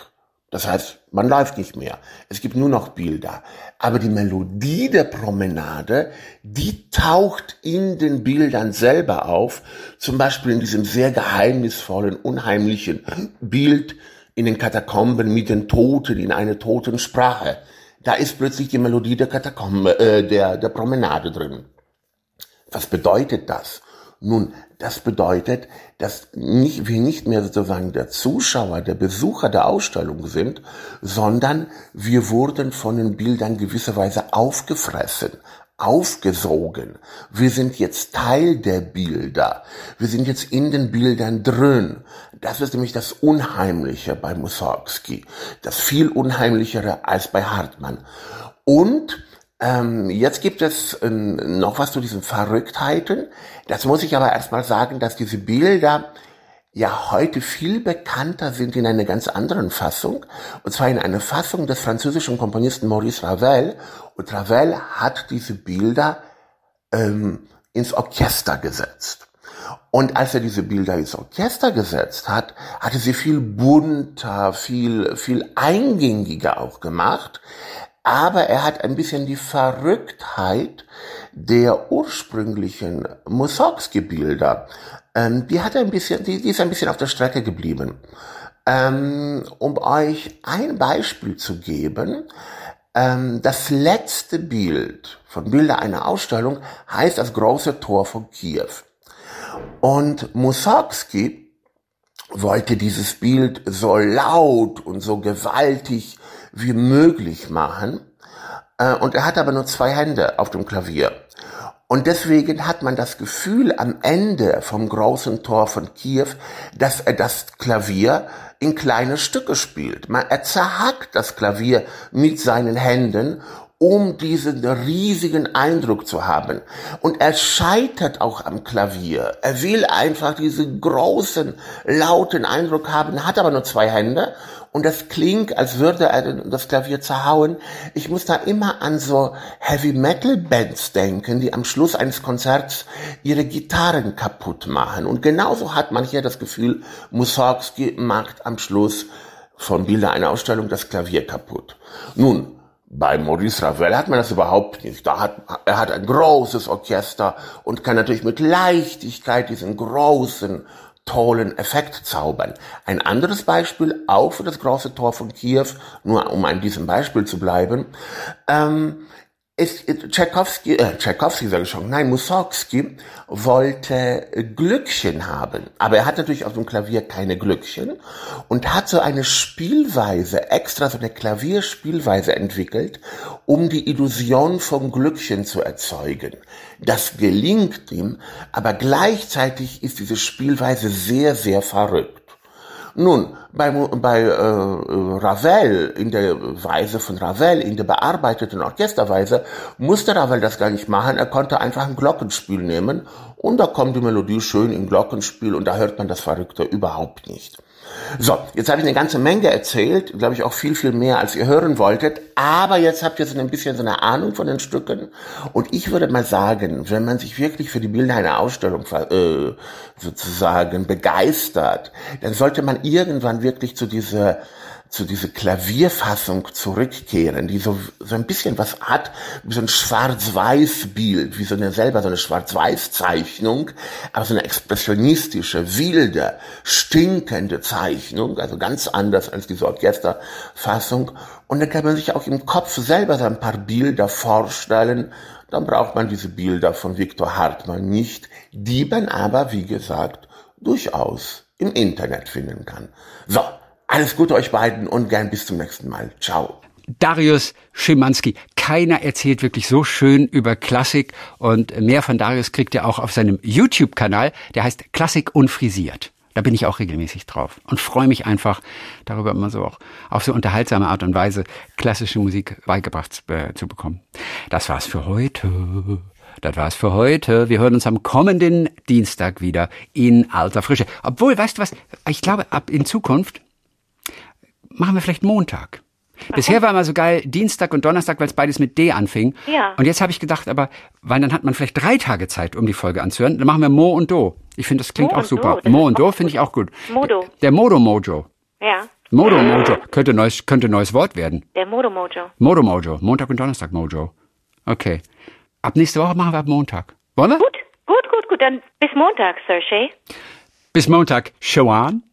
Das heißt, man läuft nicht mehr. Es gibt nur noch Bilder. Aber die Melodie der Promenade, die taucht in den Bildern selber auf. Zum Beispiel in diesem sehr geheimnisvollen, unheimlichen Bild in den Katakomben mit den Toten in einer toten Sprache. Da ist plötzlich die Melodie der Katakombe, äh, der, der Promenade drin. Was bedeutet das? Nun, das bedeutet, dass nicht, wir nicht mehr sozusagen der Zuschauer, der Besucher der Ausstellung sind, sondern wir wurden von den Bildern gewisserweise aufgefressen, aufgesogen. Wir sind jetzt Teil der Bilder. Wir sind jetzt in den Bildern drin. Das ist nämlich das Unheimliche bei Mussorgsky. Das viel Unheimlichere als bei Hartmann. Und ähm, jetzt gibt es ähm, noch was zu diesen Verrücktheiten. Das muss ich aber erstmal sagen, dass diese Bilder ja heute viel bekannter sind in einer ganz anderen Fassung. Und zwar in einer Fassung des französischen Komponisten Maurice Ravel. Und Ravel hat diese Bilder ähm, ins Orchester gesetzt. Und als er diese Bilder ins Orchester gesetzt hat, hatte sie viel bunter, viel, viel eingängiger auch gemacht aber er hat ein bisschen die Verrücktheit der ursprünglichen Mussorgsky-Bilder ähm, die hat ein bisschen, die, die ist ein bisschen auf der Strecke geblieben. Ähm, um euch ein Beispiel zu geben, ähm, das letzte Bild von Bilder einer Ausstellung heißt das große Tor von Kiew. Und Mussorgsky wollte dieses Bild so laut und so gewaltig wie möglich machen. Äh, und er hat aber nur zwei Hände auf dem Klavier. Und deswegen hat man das Gefühl am Ende vom großen Tor von Kiew, dass er das Klavier in kleine Stücke spielt. Er zerhackt das Klavier mit seinen Händen, um diesen riesigen Eindruck zu haben. Und er scheitert auch am Klavier. Er will einfach diesen großen, lauten Eindruck haben, hat aber nur zwei Hände und das klingt, als würde er das Klavier zerhauen. Ich muss da immer an so Heavy Metal Bands denken, die am Schluss eines Konzerts ihre Gitarren kaputt machen. Und genauso hat man hier das Gefühl, Mussorgsky macht am Schluss von Bilder einer Ausstellung das Klavier kaputt. Nun, bei Maurice Ravel hat man das überhaupt nicht. Da hat, er hat ein großes Orchester und kann natürlich mit Leichtigkeit diesen großen tollen Effekt zaubern. Ein anderes Beispiel, auch für das große Tor von Kiew, nur um an diesem Beispiel zu bleiben, ähm, ist Tchaikovsky, äh, Tchaikovsky sage ich schon, nein, Mussorgsky wollte Glückchen haben. Aber er hat natürlich auf dem Klavier keine Glückchen und hat so eine Spielweise, extra so eine Klavierspielweise entwickelt, um die Illusion von Glückchen zu erzeugen. Das gelingt ihm, aber gleichzeitig ist diese Spielweise sehr, sehr verrückt. Nun, bei, bei äh, Ravel, in der Weise von Ravel, in der bearbeiteten Orchesterweise, musste Ravel das gar nicht machen. Er konnte einfach ein Glockenspiel nehmen und da kommt die Melodie schön im Glockenspiel und da hört man das Verrückte überhaupt nicht. So, jetzt habe ich eine ganze Menge erzählt, glaube ich auch viel, viel mehr, als ihr hören wolltet. Aber jetzt habt ihr so ein bisschen so eine Ahnung von den Stücken. Und ich würde mal sagen, wenn man sich wirklich für die Bilder einer Ausstellung äh, sozusagen begeistert, dann sollte man irgendwann wirklich zu dieser zu dieser Klavierfassung zurückkehren, die so, so ein bisschen was hat, wie so ein Schwarz-Weiß-Bild, wie so eine selber so eine Schwarz-Weiß-Zeichnung, aber so eine expressionistische, wilde, stinkende Zeichnung, also ganz anders als diese Orchesterfassung. Und dann kann man sich auch im Kopf selber so ein paar Bilder vorstellen, dann braucht man diese Bilder von Viktor Hartmann nicht, die man aber, wie gesagt, durchaus im Internet finden kann. So, alles Gute euch beiden und gern bis zum nächsten Mal. Ciao. Darius Schimanski. Keiner erzählt wirklich so schön über Klassik und mehr von Darius kriegt ihr auch auf seinem YouTube-Kanal. Der heißt Klassik unfrisiert. Da bin ich auch regelmäßig drauf und freue mich einfach darüber immer so auch auf so unterhaltsame Art und Weise klassische Musik beigebracht äh, zu bekommen. Das war's für heute. Das war's für heute. Wir hören uns am kommenden Dienstag wieder in alter Frische. Obwohl, weißt du was? Ich glaube, ab in Zukunft machen wir vielleicht Montag. Warum? Bisher war immer so geil Dienstag und Donnerstag, weil es beides mit D anfing. Ja. Und jetzt habe ich gedacht, aber, weil dann hat man vielleicht drei Tage Zeit, um die Folge anzuhören. Dann machen wir Mo und Do. Ich finde, das klingt Mo auch super. Do, Mo und Do finde ich auch gut. Modo. Der Modo Mojo. Ja. Modo Mojo. Könnte neues, könnte neues Wort werden. Der Modo Mojo. Modo Mojo. Montag und Donnerstag Mojo. Okay. Ab nächste Woche machen wir ab Montag. Wollen wir? Gut, gut, gut, gut. Dann bis Montag, Sir Shay. Bis Montag. Shawan.